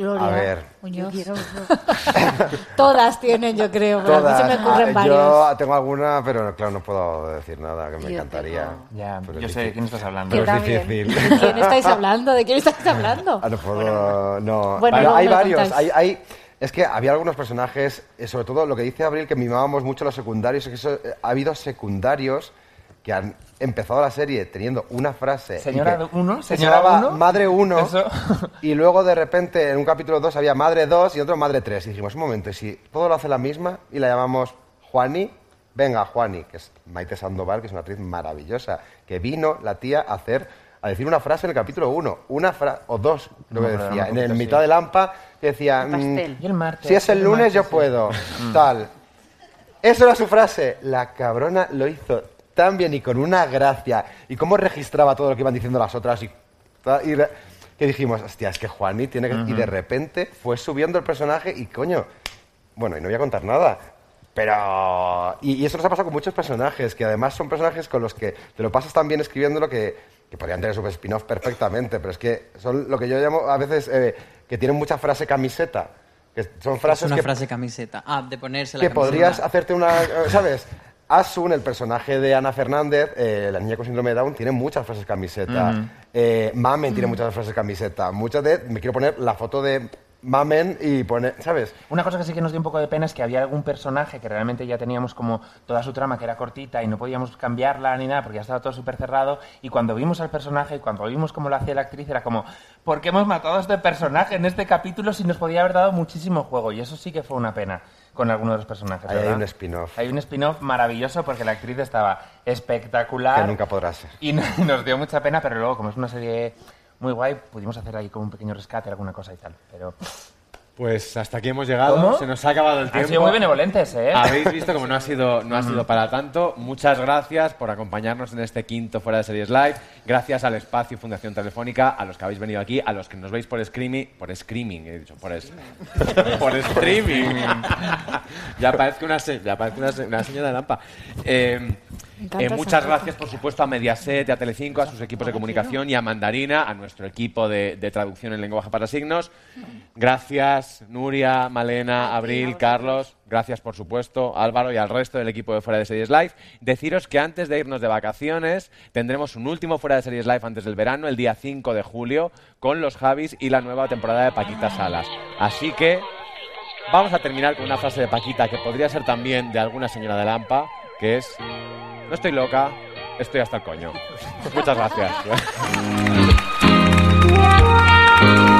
S13: Gloria
S11: A ver.
S13: Muñoz. Todas tienen, yo creo, pero a mí
S11: Todas.
S13: se me ocurren varios.
S11: Yo tengo alguna, pero claro, no puedo decir nada, que me
S13: Yo
S11: encantaría.
S13: tengo-
S4: Ya, yo sé de quién estás hablando.
S11: Pero es
S13: también.
S11: difícil.
S13: ¿De quién estáis hablando? ¿De quién estáis hablando?
S11: Ah, no puedo, no.
S13: Bueno,
S11: Vale,
S13: luego
S11: hay varios. Hay, hay- es que había algunos personajes, eh, sobre todo lo que dice Abril, que mimábamos mucho los secundarios. Es que eso, eh, ha habido secundarios que han empezado la serie teniendo una frase.
S4: Señora
S11: que
S4: uno,
S11: se
S4: señora uno.
S11: Madre 1.
S4: Eso.
S11: Y luego de repente en un capítulo 2 había Madre 2 y otro Madre 3. Y dijimos, un momento, y si todo lo hace la misma y la llamamos Juani, venga Juani, que es Maite Sandoval, que es una actriz maravillosa, que vino la tía a hacer a decir una frase en el capítulo 1, una frase o dos, lo
S4: No,
S11: que decía, en el mitad de Lampa que decía,
S4: El pastel.
S11: mm,
S4: Y el martes,
S11: si es el
S4: el
S11: lunes
S4: martes,
S11: yo
S4: sí.
S11: puedo,
S4: Mm.
S11: tal. Eso era su frase. La cabrona lo hizo tan bien y con una gracia. Y cómo registraba todo lo que iban diciendo las otras. Y, y que dijimos, hostia, es que Juani tiene que... Y de repente fue subiendo el personaje y coño... Bueno, y no voy a contar nada. Pero... Y, y eso nos ha pasado con muchos personajes, que además son personajes con los que te lo pasas tan bien escribiéndolo que, que podrían tener su spin-off perfectamente. Pero es que son lo que yo llamo a veces... eh, que tienen mucha frase camiseta. Que son frases
S19: es una
S11: que,
S19: frase camiseta. Ah, de ponerse la
S11: que
S19: camiseta.
S11: podrías hacerte una... ¿Sabes? Asun, el personaje de Ana Fernández, eh, la niña con síndrome de Down, tiene muchas frases camiseta. Eh, Mamen tiene muchas frases camiseta. Muchas de... Me quiero poner la foto de Mamen y poner... ¿Sabes?
S4: Una cosa que sí que nos dio un poco de pena es que había algún personaje que realmente ya teníamos como toda su trama que era cortita y no podíamos cambiarla ni nada porque ya estaba todo súper cerrado y cuando vimos al personaje y cuando vimos cómo lo hacía la actriz era como ¿por qué hemos matado a este personaje en este capítulo si nos podía haber dado muchísimo juego? Y eso sí que fue una pena con algunos de los personajes.
S11: Ahí hay un spin-off.
S4: Hay un spin-off maravilloso porque la actriz estaba espectacular.
S11: Que nunca podrá ser.
S4: Y no- nos dio mucha pena, pero luego como es una serie muy guay, pudimos hacer ahí como un pequeño rescate, alguna cosa y tal. Pero
S2: Pues hasta aquí hemos llegado.
S4: ¿Cómo?
S2: Se nos ha acabado el
S4: Han
S2: tiempo.
S4: sido muy benevolentes, ¿eh?
S2: Habéis visto como no ha sido, no ha sido para tanto. Muchas gracias por acompañarnos en este quinto Fuera de Series Live. Gracias al Espacio Fundación Telefónica, a los que habéis venido aquí, a los que nos veis por streaming, por streaming, he dicho, por, es- por streaming. ya parece una, se- ya parece una, se- una señora de Lampa. Eh, eh, muchas gracias, por supuesto, a Mediaset, a Telecinco, a sus equipos de comunicación y a Mandarina, a nuestro equipo de, de traducción en lenguaje para signos. Gracias, Nuria, Malena, Abril, Carlos. Gracias, por supuesto, Álvaro y al resto del equipo de Fuera de Series Live. Deciros que antes de irnos de vacaciones tendremos un último Fuera de Series Live antes del verano, el día 5 de julio, con los Javis y la nueva temporada de Paquita Salas. Así que vamos a terminar con una frase de Paquita que podría ser también de alguna señora de Lampa, que es, no estoy loca, estoy hasta el coño. Muchas gracias.